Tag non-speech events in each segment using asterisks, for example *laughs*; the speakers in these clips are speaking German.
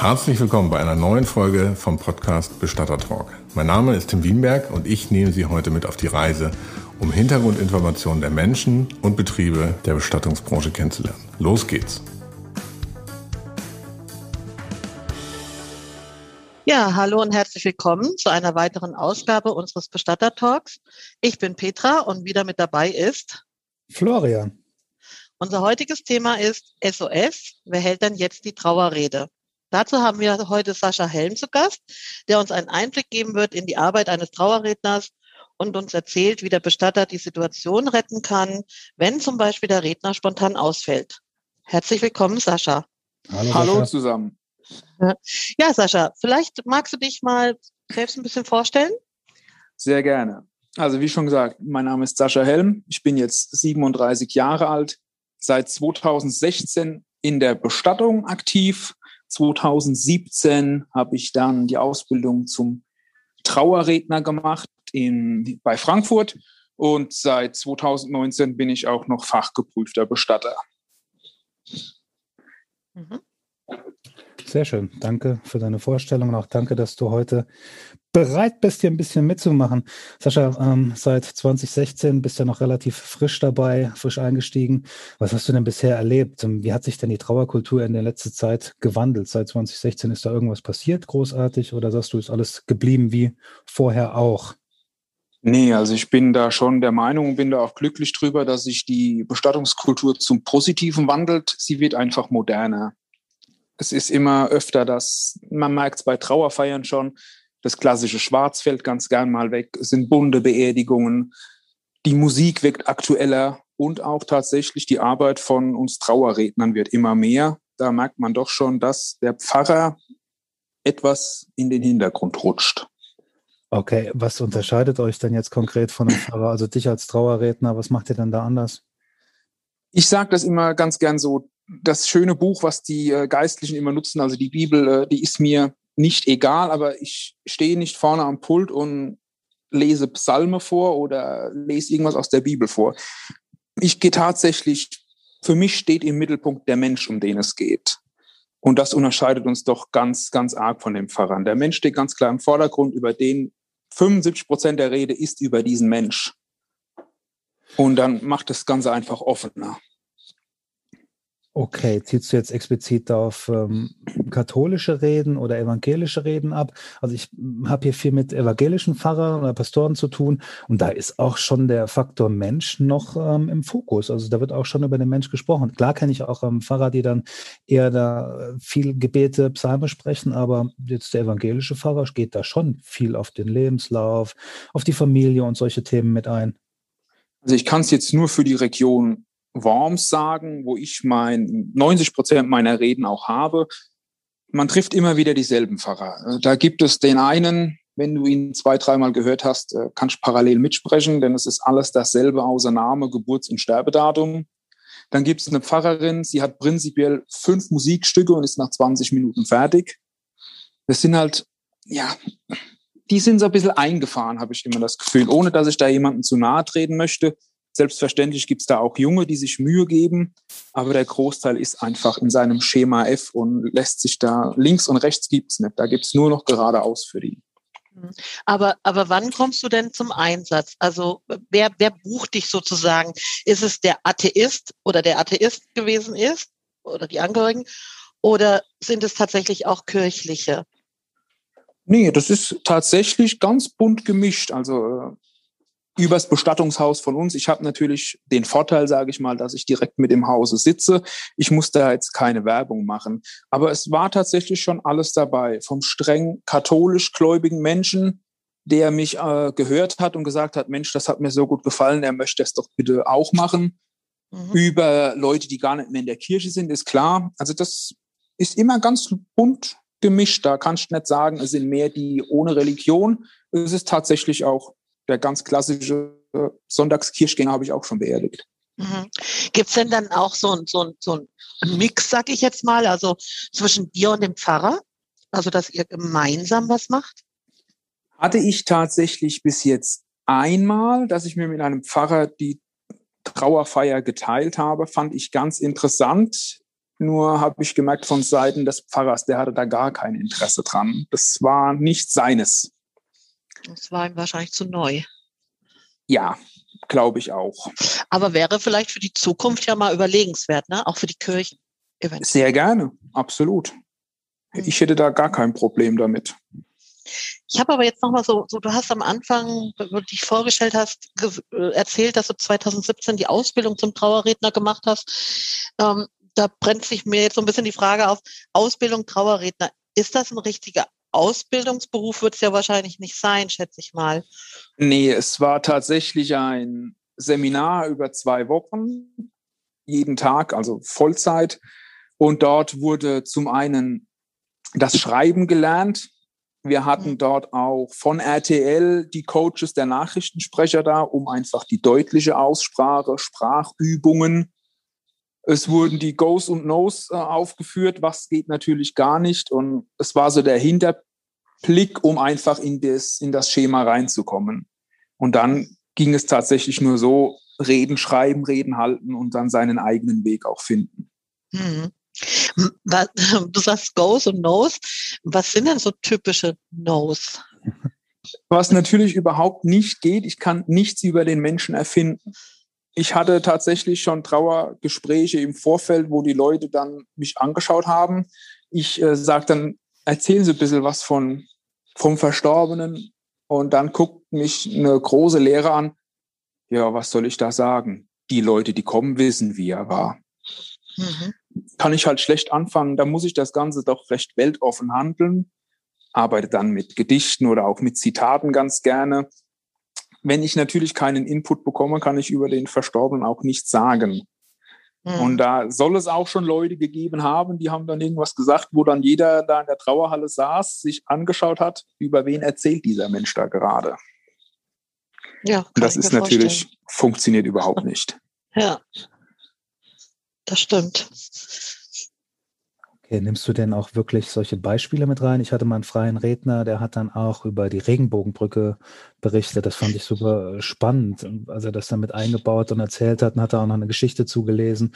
Herzlich willkommen bei einer neuen Folge vom Podcast Bestatter Talk. Mein Name ist Tim Wienberg und ich nehme Sie heute mit auf die Reise, um Hintergrundinformationen der Menschen und Betriebe der Bestattungsbranche kennenzulernen. Los geht's! Ja, hallo und herzlich willkommen zu einer weiteren Ausgabe unseres Bestatter Talks. Ich bin Petra und wieder mit dabei ist Florian. Unser heutiges Thema ist SOS. Wer hält denn jetzt die Trauerrede? Dazu haben wir heute Sascha Helm zu Gast, der uns einen Einblick geben wird in die Arbeit eines Trauerredners und uns erzählt, wie der Bestatter die Situation retten kann, wenn zum Beispiel der Redner spontan ausfällt. Herzlich willkommen, Sascha. Hallo, Hallo Sascha. zusammen. Ja, Sascha, vielleicht magst du dich mal selbst ein bisschen vorstellen? Sehr gerne. Also wie schon gesagt, mein Name ist Sascha Helm. Ich bin jetzt 37 Jahre alt, seit 2016 in der Bestattung aktiv, 2017 habe ich dann die Ausbildung zum Trauerredner gemacht in, bei Frankfurt und seit 2019 bin ich auch noch fachgeprüfter Bestatter. Mhm. Sehr schön. Danke für deine Vorstellung und auch danke, dass du heute bereit bist, hier ein bisschen mitzumachen. Sascha, ähm, seit 2016 bist du ja noch relativ frisch dabei, frisch eingestiegen. Was hast du denn bisher erlebt? Ähm, wie hat sich denn die Trauerkultur in der letzten Zeit gewandelt? Seit 2016 ist da irgendwas passiert, großartig, oder sagst du, ist alles geblieben wie vorher auch? Nee, also ich bin da schon der Meinung und bin da auch glücklich drüber, dass sich die Bestattungskultur zum Positiven wandelt. Sie wird einfach moderner. Es ist immer öfter das, man merkt es bei Trauerfeiern schon, das klassische Schwarz fällt ganz gern mal weg. Es sind bunte Beerdigungen. Die Musik wirkt aktueller und auch tatsächlich die Arbeit von uns Trauerrednern wird immer mehr. Da merkt man doch schon, dass der Pfarrer etwas in den Hintergrund rutscht. Okay, was unterscheidet euch denn jetzt konkret von einem Pfarrer? Also dich als Trauerredner, was macht ihr denn da anders? Ich sage das immer ganz gern so, das schöne Buch, was die äh, Geistlichen immer nutzen, also die Bibel, äh, die ist mir nicht egal, aber ich stehe nicht vorne am Pult und lese Psalme vor oder lese irgendwas aus der Bibel vor. Ich gehe tatsächlich, für mich steht im Mittelpunkt der Mensch, um den es geht. Und das unterscheidet uns doch ganz, ganz arg von den Pfarrern. Der Mensch steht ganz klar im Vordergrund, über den 75 Prozent der Rede ist über diesen Mensch. Und dann macht das Ganze einfach offener. Okay, ziehst du jetzt explizit auf ähm, katholische Reden oder evangelische Reden ab? Also ich habe hier viel mit evangelischen Pfarrern oder Pastoren zu tun und da ist auch schon der Faktor Mensch noch ähm, im Fokus. Also da wird auch schon über den Mensch gesprochen. Klar kenne ich auch ähm, Pfarrer, die dann eher da viel Gebete, Psalme sprechen, aber jetzt der evangelische Pfarrer geht da schon viel auf den Lebenslauf, auf die Familie und solche Themen mit ein. Also ich kann es jetzt nur für die Region Worms sagen, wo ich mein 90 Prozent meiner Reden auch habe. Man trifft immer wieder dieselben Pfarrer. Da gibt es den einen, wenn du ihn zwei, dreimal gehört hast, äh, kannst du parallel mitsprechen, denn es ist alles dasselbe außer Name, Geburts- und Sterbedatum. Dann gibt es eine Pfarrerin, sie hat prinzipiell fünf Musikstücke und ist nach 20 Minuten fertig. Das sind halt, ja, die sind so ein bisschen eingefahren, habe ich immer das Gefühl, ohne dass ich da jemanden zu nahe treten möchte. Selbstverständlich gibt es da auch Junge, die sich Mühe geben, aber der Großteil ist einfach in seinem Schema F und lässt sich da links und rechts gibt es nicht. Da gibt es nur noch geradeaus für die. Mhm. Aber, aber wann kommst du denn zum Einsatz? Also wer, wer bucht dich sozusagen? Ist es der Atheist oder der Atheist gewesen ist oder die Angehörigen? Oder sind es tatsächlich auch kirchliche? Nee, das ist tatsächlich ganz bunt gemischt. Also äh, übers Bestattungshaus von uns. Ich habe natürlich den Vorteil, sage ich mal, dass ich direkt mit im Hause sitze. Ich muss da jetzt keine Werbung machen. Aber es war tatsächlich schon alles dabei. Vom streng katholisch gläubigen Menschen, der mich äh, gehört hat und gesagt hat, Mensch, das hat mir so gut gefallen, er möchte es doch bitte auch machen. Mhm. Über Leute, die gar nicht mehr in der Kirche sind, ist klar. Also das ist immer ganz bunt gemischt. Da kannst du nicht sagen, es sind mehr die ohne Religion. Es ist tatsächlich auch der ganz klassische Sonntagskirchgänger habe ich auch schon beerdigt. Mhm. Gibt es denn dann auch so, ein so, so ein Mix, sag ich jetzt mal, also zwischen dir und dem Pfarrer? Also, dass ihr gemeinsam was macht? Hatte ich tatsächlich bis jetzt einmal, dass ich mir mit einem Pfarrer die Trauerfeier geteilt habe, fand ich ganz interessant. Nur habe ich gemerkt von Seiten des Pfarrers, der hatte da gar kein Interesse dran. Das war nicht seines. Das war ihm wahrscheinlich zu neu. Ja, glaube ich auch. Aber wäre vielleicht für die Zukunft ja mal überlegenswert, ne? Auch für die Kirchen. Eventuell. Sehr gerne, absolut. Hm. Ich hätte da gar kein Problem damit. Ich habe aber jetzt nochmal so, so, du hast am Anfang, wo du dich vorgestellt hast, äh, erzählt, dass du 2017 die Ausbildung zum Trauerredner gemacht hast. Ähm, da brennt sich mir jetzt so ein bisschen die Frage auf, Ausbildung Trauerredner, ist das ein richtiger Ausbildungsberuf? Wird es ja wahrscheinlich nicht sein, schätze ich mal. Nee, es war tatsächlich ein Seminar über zwei Wochen, jeden Tag, also Vollzeit. Und dort wurde zum einen das Schreiben gelernt, wir hatten mhm. dort auch von RTL die Coaches der Nachrichtensprecher da, um einfach die deutliche Aussprache, Sprachübungen. Es wurden die Goes und Nos äh, aufgeführt, was geht natürlich gar nicht. Und es war so der Hinterblick, um einfach in das, in das Schema reinzukommen. Und dann ging es tatsächlich nur so, reden, schreiben, reden, halten und dann seinen eigenen Weg auch finden. Mhm. *laughs* Du sagst Goes und Nos. Was sind denn so typische Nos? Was natürlich überhaupt nicht geht, ich kann nichts über den Menschen erfinden. Ich hatte tatsächlich schon Trauergespräche im Vorfeld, wo die Leute dann mich angeschaut haben. Ich äh, sage dann, erzählen Sie ein bisschen was von, vom Verstorbenen. Und dann guckt mich eine große Lehre an. Ja, was soll ich da sagen? Die Leute, die kommen, wissen, wie er war. Mhm kann ich halt schlecht anfangen. Da muss ich das Ganze doch recht weltoffen handeln. Arbeite dann mit Gedichten oder auch mit Zitaten ganz gerne. Wenn ich natürlich keinen Input bekomme, kann ich über den Verstorbenen auch nichts sagen. Mhm. Und da soll es auch schon Leute gegeben haben, die haben dann irgendwas gesagt, wo dann jeder da in der Trauerhalle saß, sich angeschaut hat, über wen erzählt dieser Mensch da gerade. Ja, Und das ist natürlich, vorstellen. funktioniert überhaupt nicht. Ja, das stimmt. Okay, nimmst du denn auch wirklich solche Beispiele mit rein? Ich hatte mal einen freien Redner, der hat dann auch über die Regenbogenbrücke berichtet. Das fand ich super äh, spannend. Als er das dann mit eingebaut und erzählt hat, dann hat er auch noch eine Geschichte zugelesen.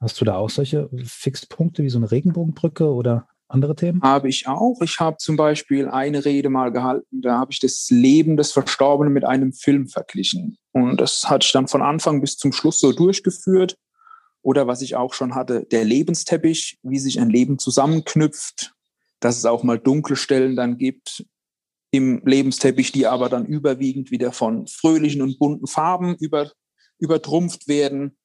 Hast du da auch solche Fixpunkte wie so eine Regenbogenbrücke oder andere Themen? Habe ich auch. Ich habe zum Beispiel eine Rede mal gehalten, da habe ich das Leben des Verstorbenen mit einem Film verglichen. Und das hatte ich dann von Anfang bis zum Schluss so durchgeführt. Oder was ich auch schon hatte, der Lebensteppich, wie sich ein Leben zusammenknüpft, dass es auch mal dunkle Stellen dann gibt im Lebensteppich, die aber dann überwiegend wieder von fröhlichen und bunten Farben über, übertrumpft werden.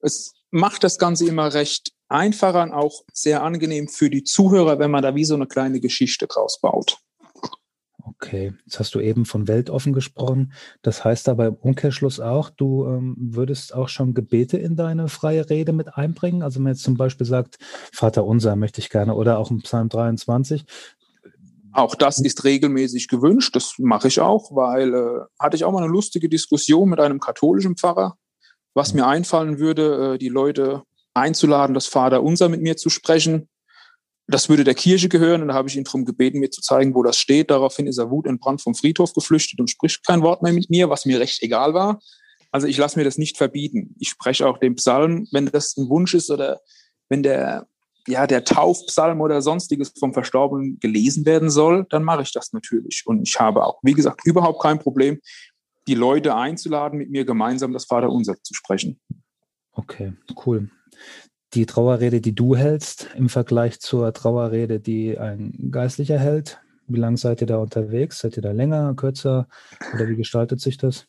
Es macht das Ganze immer recht einfacher und auch sehr angenehm für die Zuhörer, wenn man da wie so eine kleine Geschichte draus baut. Okay, jetzt hast du eben von weltoffen gesprochen. Das heißt aber im Umkehrschluss auch, du ähm, würdest auch schon Gebete in deine freie Rede mit einbringen. Also wenn man jetzt zum Beispiel sagt, Vater unser möchte ich gerne oder auch im Psalm 23. Auch das ist regelmäßig gewünscht. Das mache ich auch, weil äh, hatte ich auch mal eine lustige Diskussion mit einem katholischen Pfarrer, was mir einfallen würde, äh, die Leute einzuladen, das Vater unser mit mir zu sprechen das würde der Kirche gehören und da habe ich ihn darum gebeten, mir zu zeigen, wo das steht. Daraufhin ist er wutentbrannt vom Friedhof geflüchtet und spricht kein Wort mehr mit mir, was mir recht egal war. Also ich lasse mir das nicht verbieten. Ich spreche auch den Psalm, wenn das ein Wunsch ist oder wenn der, ja, der Taufpsalm oder sonstiges vom Verstorbenen gelesen werden soll, dann mache ich das natürlich. Und ich habe auch, wie gesagt, überhaupt kein Problem, die Leute einzuladen, mit mir gemeinsam das Vaterunser zu sprechen. Okay, cool die Trauerrede, die du hältst, im Vergleich zur Trauerrede, die ein Geistlicher hält? Wie lange seid ihr da unterwegs? Seid ihr da länger, kürzer oder wie gestaltet sich das?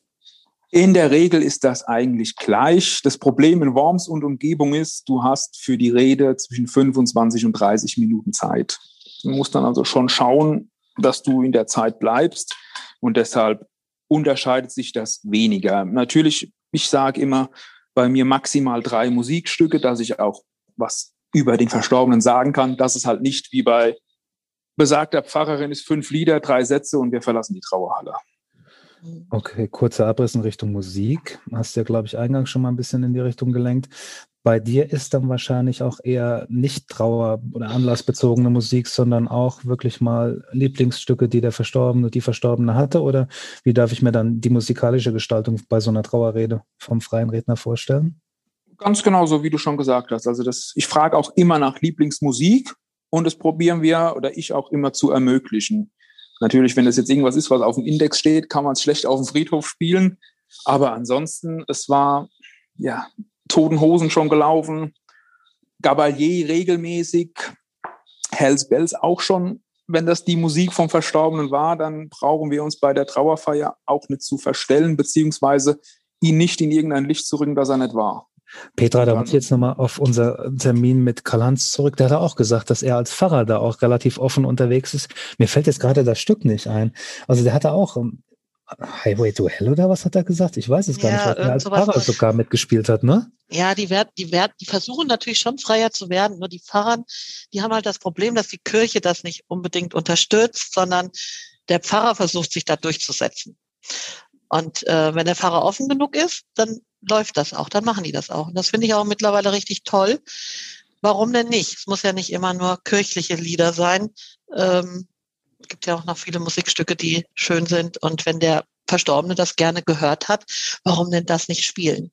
In der Regel ist das eigentlich gleich. Das Problem in Worms und Umgebung ist, du hast für die Rede zwischen 25 und 30 Minuten Zeit. Du musst dann also schon schauen, dass du in der Zeit bleibst und deshalb unterscheidet sich das weniger. Natürlich, ich sage immer, bei mir maximal drei Musikstücke, dass ich auch was über den Verstorbenen sagen kann. Das ist halt nicht wie bei besagter Pfarrerin ist fünf Lieder, drei Sätze und wir verlassen die Trauerhalle. Okay, kurzer Abriss in Richtung Musik. Hast ja, glaube ich, eingangs schon mal ein bisschen in die Richtung gelenkt. Bei dir ist dann wahrscheinlich auch eher nicht Trauer- oder anlassbezogene Musik, sondern auch wirklich mal Lieblingsstücke, die der Verstorbene, die Verstorbene hatte? Oder wie darf ich mir dann die musikalische Gestaltung bei so einer Trauerrede vom freien Redner vorstellen? Ganz genau so, wie du schon gesagt hast. Also das, ich frage auch immer nach Lieblingsmusik und das probieren wir oder ich auch immer zu ermöglichen. Natürlich, wenn das jetzt irgendwas ist, was auf dem Index steht, kann man es schlecht auf dem Friedhof spielen. Aber ansonsten, es war ja Toten Hosen schon gelaufen, Gabalier regelmäßig, Hells Bells auch schon. Wenn das die Musik vom Verstorbenen war, dann brauchen wir uns bei der Trauerfeier auch nicht zu verstellen, beziehungsweise ihn nicht in irgendein Licht zu rücken, das er nicht war. Petra, da muss ich jetzt nochmal auf unser Termin mit Karl-Heinz zurück. Der hat auch gesagt, dass er als Pfarrer da auch relativ offen unterwegs ist. Mir fällt jetzt gerade das Stück nicht ein. Also der hatte auch ähm, Highway to Hell oder was hat er gesagt? Ich weiß es gar ja, nicht, weil er als Pfarrer sogar mitgespielt hat, ne? Ja, die werden, die werden, die versuchen natürlich schon freier zu werden. Nur die Pfarrer, die haben halt das Problem, dass die Kirche das nicht unbedingt unterstützt, sondern der Pfarrer versucht sich da durchzusetzen. Und äh, wenn der Pfarrer offen genug ist, dann läuft das auch, dann machen die das auch. Und das finde ich auch mittlerweile richtig toll. Warum denn nicht? Es muss ja nicht immer nur kirchliche Lieder sein. Ähm, es gibt ja auch noch viele Musikstücke, die schön sind. Und wenn der Verstorbene das gerne gehört hat, warum denn das nicht spielen?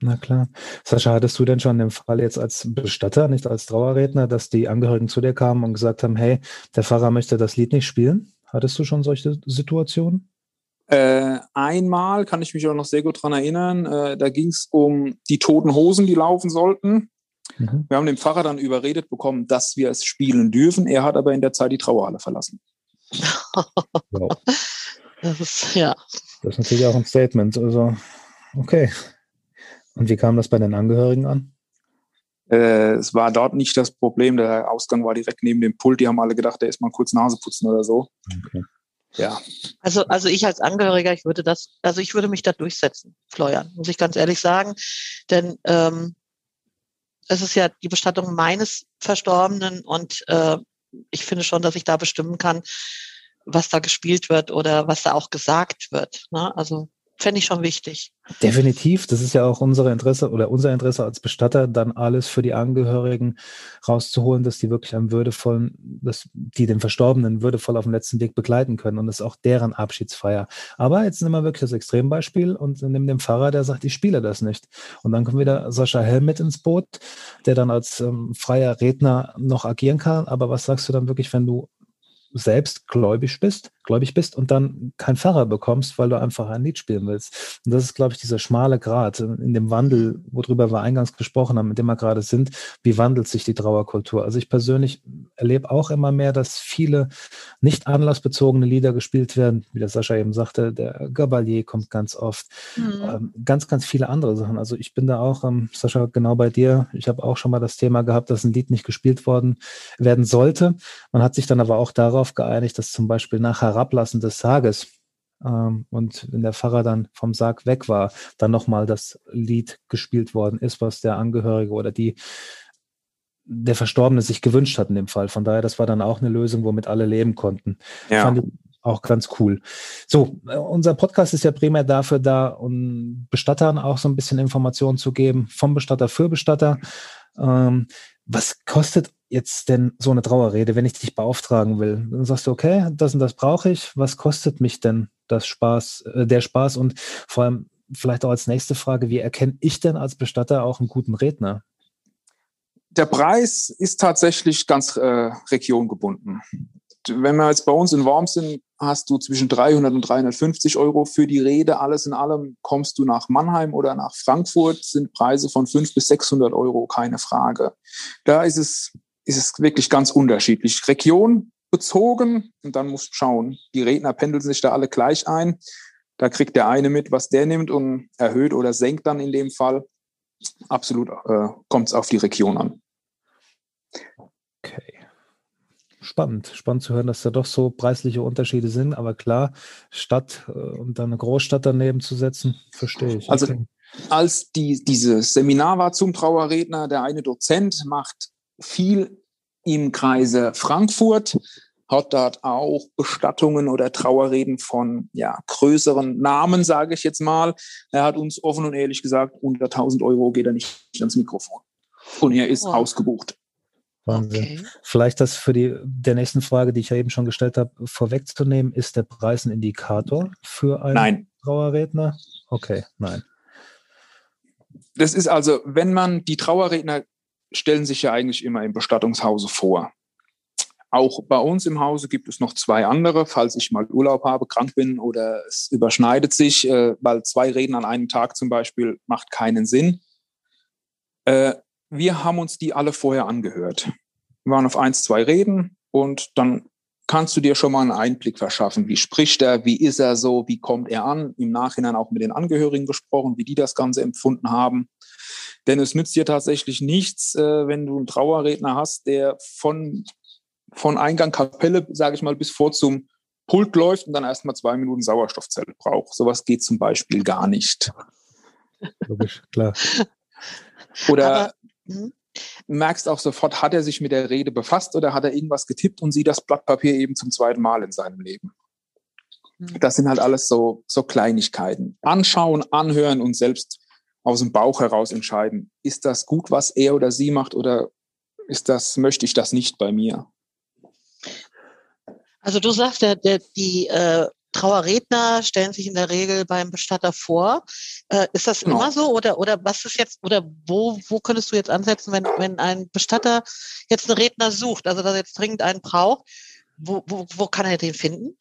Na klar. Sascha, hattest du denn schon den Fall jetzt als Bestatter, nicht als Trauerredner, dass die Angehörigen zu dir kamen und gesagt haben, hey, der Pfarrer möchte das Lied nicht spielen? Hattest du schon solche Situationen? Äh, einmal kann ich mich auch noch sehr gut dran erinnern, äh, da ging es um die toten Hosen, die laufen sollten. Mhm. Wir haben den Pfarrer dann überredet bekommen, dass wir es spielen dürfen. Er hat aber in der Zeit die Trauerhalle verlassen. wow. *laughs* Das ist, ja. Das ist natürlich auch ein Statement. Also, okay. Und wie kam das bei den Angehörigen an? Äh, es war dort nicht das Problem. Der Ausgang war direkt neben dem Pult. Die haben alle gedacht, der ist mal kurz Nase putzen oder so. Okay. Ja. Also, also ich als Angehöriger, ich würde das, also ich würde mich da durchsetzen, Fleuern, muss ich ganz ehrlich sagen. Denn ähm, es ist ja die Bestattung meines Verstorbenen und äh, ich finde schon, dass ich da bestimmen kann, was da gespielt wird oder was da auch gesagt wird. Ne? Also fände ich schon wichtig. Definitiv. Das ist ja auch unser Interesse oder unser Interesse als Bestatter, dann alles für die Angehörigen rauszuholen, dass die wirklich am würdevollen, dass die den Verstorbenen würdevoll auf dem letzten Weg begleiten können. Und das auch deren Abschiedsfeier. Aber jetzt nehmen wir wirklich das Extrembeispiel und nehmen den Pfarrer, der sagt, ich spiele das nicht. Und dann kommt wieder Sascha Helm mit ins Boot, der dann als ähm, freier Redner noch agieren kann. Aber was sagst du dann wirklich, wenn du selbst gläubig bist, gläubig bist und dann kein Pfarrer bekommst, weil du einfach ein Lied spielen willst. Und das ist, glaube ich, dieser schmale Grat in dem Wandel, worüber wir eingangs gesprochen haben, mit dem wir gerade sind. Wie wandelt sich die Trauerkultur? Also ich persönlich erlebe auch immer mehr, dass viele nicht anlassbezogene Lieder gespielt werden, wie der Sascha eben sagte, der Gabalier kommt ganz oft, mhm. ähm, ganz, ganz viele andere Sachen. Also ich bin da auch, ähm, Sascha, genau bei dir. Ich habe auch schon mal das Thema gehabt, dass ein Lied nicht gespielt worden werden sollte. Man hat sich dann aber auch darauf geeinigt, dass zum Beispiel nach Herablassen des Sarges ähm, und wenn der Pfarrer dann vom Sarg weg war, dann nochmal das Lied gespielt worden ist, was der Angehörige oder die der Verstorbene sich gewünscht hat in dem Fall. Von daher, das war dann auch eine Lösung, womit alle leben konnten. Ja. Fand ich auch ganz cool. So, äh, unser Podcast ist ja primär dafür da, um Bestattern auch so ein bisschen Informationen zu geben, vom Bestatter für Bestatter. Ähm, was kostet jetzt denn so eine Trauerrede, wenn ich dich beauftragen will? Dann sagst du, okay, das und das brauche ich. Was kostet mich denn das Spaß, äh, der Spaß? Und vor allem vielleicht auch als nächste Frage, wie erkenne ich denn als Bestatter auch einen guten Redner? Der Preis ist tatsächlich ganz äh, regiongebunden wenn wir jetzt bei uns in Worms sind, hast du zwischen 300 und 350 Euro für die Rede. Alles in allem kommst du nach Mannheim oder nach Frankfurt, sind Preise von 500 bis 600 Euro, keine Frage. Da ist es, ist es wirklich ganz unterschiedlich. Region bezogen und dann musst du schauen. Die Redner pendeln sich da alle gleich ein. Da kriegt der eine mit, was der nimmt und erhöht oder senkt dann in dem Fall. Absolut äh, kommt es auf die Region an. Okay spannend. Spannend zu hören, dass da doch so preisliche Unterschiede sind. Aber klar, Stadt äh, und dann eine Großstadt daneben zu setzen, verstehe ich. Also okay. als die, dieses Seminar war zum Trauerredner, der eine Dozent macht viel im Kreise Frankfurt, hat dort auch Bestattungen oder Trauerreden von ja, größeren Namen, sage ich jetzt mal. Er hat uns offen und ehrlich gesagt, unter 1000 Euro geht er nicht ans Mikrofon. Und er ist wow. ausgebucht. Wahnsinn. Okay. Vielleicht das für die der nächsten Frage, die ich ja eben schon gestellt habe, vorwegzunehmen, ist der Preis ein Indikator für einen nein. Trauerredner? Okay, nein. das ist also, wenn man die Trauerredner stellen sich ja eigentlich immer im Bestattungshause vor. Auch bei uns im Hause gibt es noch zwei andere, falls ich mal Urlaub habe, krank bin oder es überschneidet sich, äh, weil zwei Reden an einem Tag zum Beispiel macht keinen Sinn. Wir haben uns die alle vorher angehört. Wir waren auf eins, zwei Reden und dann kannst du dir schon mal einen Einblick verschaffen. Wie spricht er? Wie ist er so? Wie kommt er an? Im Nachhinein auch mit den Angehörigen gesprochen, wie die das Ganze empfunden haben. Denn es nützt dir tatsächlich nichts, äh, wenn du einen Trauerredner hast, der von von Eingang Kapelle, sage ich mal, bis vor zum Pult läuft und dann erstmal zwei Minuten Sauerstoffzelle braucht. Sowas geht zum Beispiel gar nicht. Logisch, klar. Oder Aber, hm? merkst auch sofort, hat er sich mit der Rede befasst oder hat er irgendwas getippt und sieht das Blatt Papier eben zum zweiten Mal in seinem Leben. Hm. Das sind halt alles so, so Kleinigkeiten. Anschauen, anhören und selbst aus dem Bauch heraus entscheiden, ist das gut, was er oder sie macht oder ist das, möchte ich das nicht bei mir? Also du sagst, der, der, die äh, Trauerredner stellen sich in der Regel beim Bestatter vor. Äh, ist das genau. immer so oder oder was ist jetzt oder wo wo könntest du jetzt ansetzen, wenn wenn ein Bestatter jetzt einen Redner sucht, also dass er jetzt dringend einen braucht, wo, wo, wo kann er den finden?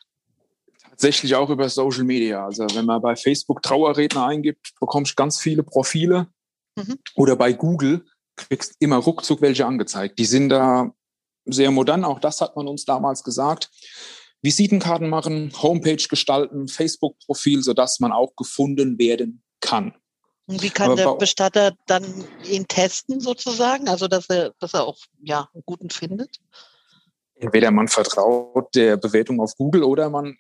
Tatsächlich auch über Social Media. Also wenn man bei Facebook Trauerredner eingibt, bekommst du ganz viele Profile mhm. oder bei Google kriegst immer ruckzuck welche angezeigt. Die sind da sehr modern, auch das hat man uns damals gesagt. Visitenkarten machen, Homepage gestalten, Facebook-Profil, sodass man auch gefunden werden kann. Und wie kann Aber der Bestatter dann ihn testen sozusagen? Also dass er, dass er auch ja, einen guten findet? Entweder man vertraut der Bewertung auf Google oder man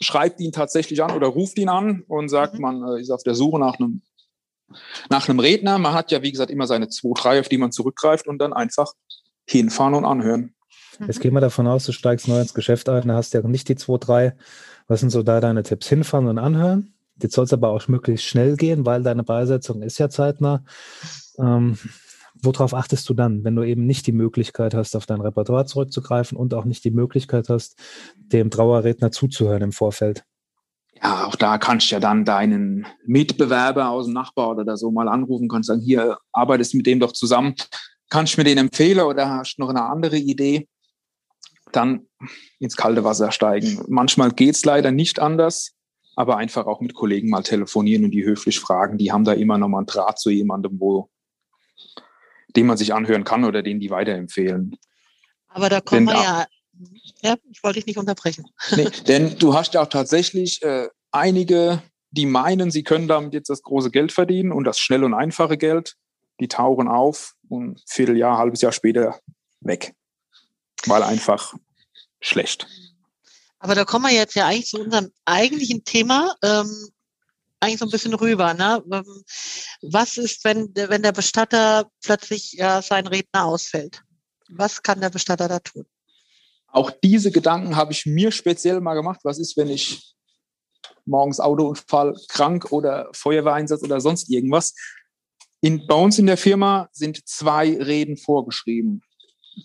schreibt ihn tatsächlich an oder ruft ihn an und sagt, mhm. man äh, ist auf der Suche nach einem, nach einem Redner. Man hat ja, wie gesagt, immer seine zwei, drei, auf die man zurückgreift und dann einfach hinfahren und anhören. Jetzt gehen wir davon aus, du steigst neu ins Geschäft ein, da hast du ja nicht die zwei, drei. Was sind so da deine Tipps? Hinfahren und anhören. Jetzt soll es aber auch möglichst schnell gehen, weil deine Beisetzung ist ja zeitnah. Ähm, worauf achtest du dann, wenn du eben nicht die Möglichkeit hast, auf dein Repertoire zurückzugreifen und auch nicht die Möglichkeit hast, dem Trauerredner zuzuhören im Vorfeld? Ja, auch da kannst du ja dann deinen Mitbewerber aus dem Nachbar oder so mal anrufen, kannst sagen, hier arbeitest du mit dem doch zusammen kannst du mir den empfehlen oder hast du noch eine andere Idee? Dann ins kalte Wasser steigen. Manchmal geht es leider nicht anders, aber einfach auch mit Kollegen mal telefonieren und die höflich fragen. Die haben da immer noch mal einen Draht zu jemandem, wo, den man sich anhören kann oder den die weiterempfehlen. Aber da kommen wir ja, ja, ich wollte dich nicht unterbrechen. Nee, denn du hast ja auch tatsächlich äh, einige, die meinen, sie können damit jetzt das große Geld verdienen und das schnelle und einfache Geld die tauchen auf und ein Vierteljahr, halbes Jahr später weg. Weil einfach schlecht. Aber da kommen wir jetzt ja eigentlich zu unserem eigentlichen Thema, ähm, eigentlich so ein bisschen rüber. Ne? Ähm, was ist, wenn, wenn der Bestatter plötzlich ja, sein Redner ausfällt? Was kann der Bestatter da tun? Auch diese Gedanken habe ich mir speziell mal gemacht. Was ist, wenn ich morgens Autounfall, krank oder Feuerwehreinsatz oder sonst irgendwas? In, bei uns in der Firma sind zwei Reden vorgeschrieben,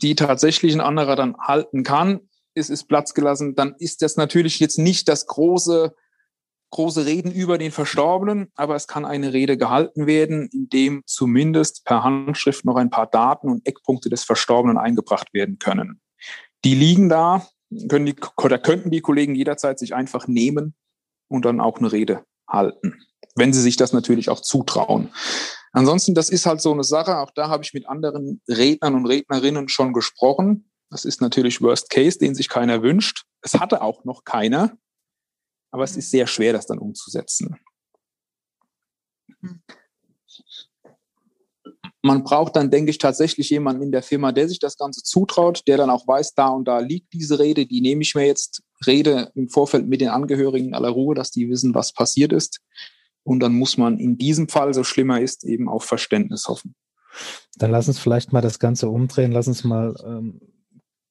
die tatsächlich ein anderer dann halten kann. Es ist Platz gelassen, dann ist das natürlich jetzt nicht das große, große Reden über den Verstorbenen, aber es kann eine Rede gehalten werden, in dem zumindest per Handschrift noch ein paar Daten und Eckpunkte des Verstorbenen eingebracht werden können. Die liegen da, können die, oder könnten die Kollegen jederzeit sich einfach nehmen und dann auch eine Rede halten, wenn sie sich das natürlich auch zutrauen. Ansonsten, das ist halt so eine Sache, auch da habe ich mit anderen Rednern und Rednerinnen schon gesprochen. Das ist natürlich Worst Case, den sich keiner wünscht. Es hatte auch noch keiner, aber es ist sehr schwer, das dann umzusetzen. Man braucht dann, denke ich, tatsächlich jemanden in der Firma, der sich das Ganze zutraut, der dann auch weiß, da und da liegt diese Rede, die nehme ich mir jetzt, rede im Vorfeld mit den Angehörigen in aller Ruhe, dass die wissen, was passiert ist. Und dann muss man in diesem Fall, so schlimmer ist, eben auf Verständnis hoffen. Dann lass uns vielleicht mal das Ganze umdrehen. Lass uns mal ähm,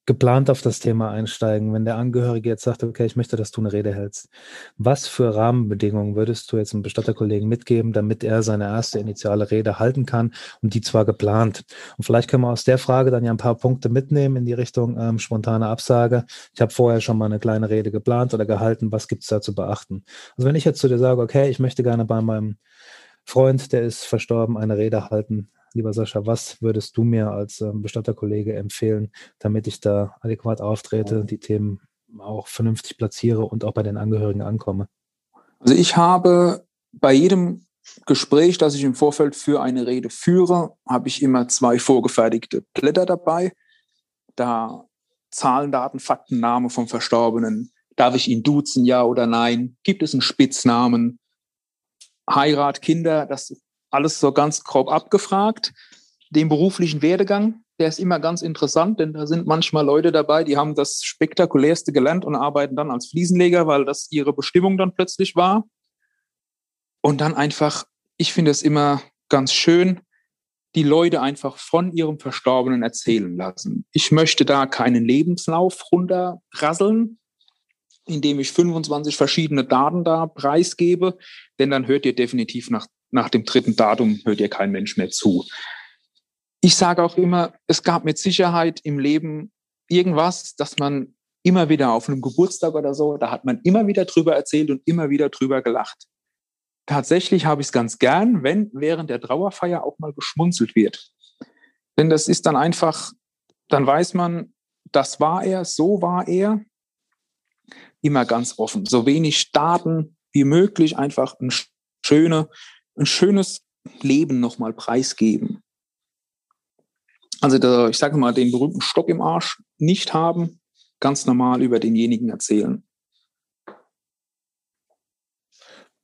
geplant auf das Thema einsteigen, wenn der Angehörige jetzt sagt, okay, ich möchte, dass du eine Rede hältst. Was für Rahmenbedingungen würdest du jetzt einem Bestatterkollegen mitgeben, damit er seine erste initiale Rede halten kann und die zwar geplant? Und vielleicht können wir aus der Frage dann ja ein paar Punkte mitnehmen in die Richtung ähm, spontane Absage. Ich habe vorher schon mal eine kleine Rede geplant oder gehalten. Was gibt es da zu beachten? Also wenn ich jetzt zu dir sage, okay, ich möchte gerne bei meinem Freund, der ist verstorben, eine Rede halten. Lieber Sascha, was würdest du mir als ähm, Bestatterkollege empfehlen, damit ich da adäquat auftrete, die Themen auch vernünftig platziere und auch bei den Angehörigen ankomme? Also ich habe bei jedem Gespräch, das ich im Vorfeld für eine Rede führe, habe ich immer zwei vorgefertigte Blätter dabei. Da Zahlen, Daten, Fakten, Name vom Verstorbenen. Darf ich ihn duzen, ja oder nein? Gibt es einen Spitznamen? Heirat, Kinder, das alles so ganz grob abgefragt. Den beruflichen Werdegang, der ist immer ganz interessant, denn da sind manchmal Leute dabei, die haben das spektakulärste gelernt und arbeiten dann als Fliesenleger, weil das ihre Bestimmung dann plötzlich war. Und dann einfach, ich finde es immer ganz schön, die Leute einfach von ihrem Verstorbenen erzählen lassen. Ich möchte da keinen Lebenslauf runterrasseln, indem ich 25 verschiedene Daten da preisgebe, denn dann hört ihr definitiv nach, nach dem dritten Datum, hört ihr kein Mensch mehr zu. Ich sage auch immer, es gab mit Sicherheit im Leben irgendwas, dass man immer wieder auf einem Geburtstag oder so, da hat man immer wieder drüber erzählt und immer wieder drüber gelacht tatsächlich habe ich es ganz gern, wenn während der Trauerfeier auch mal geschmunzelt wird. Denn das ist dann einfach, dann weiß man, das war er, so war er. Immer ganz offen. So wenig Daten wie möglich, einfach ein, schöne, ein schönes Leben nochmal preisgeben. Also der, ich sage mal, den berühmten Stock im Arsch nicht haben, ganz normal über denjenigen erzählen.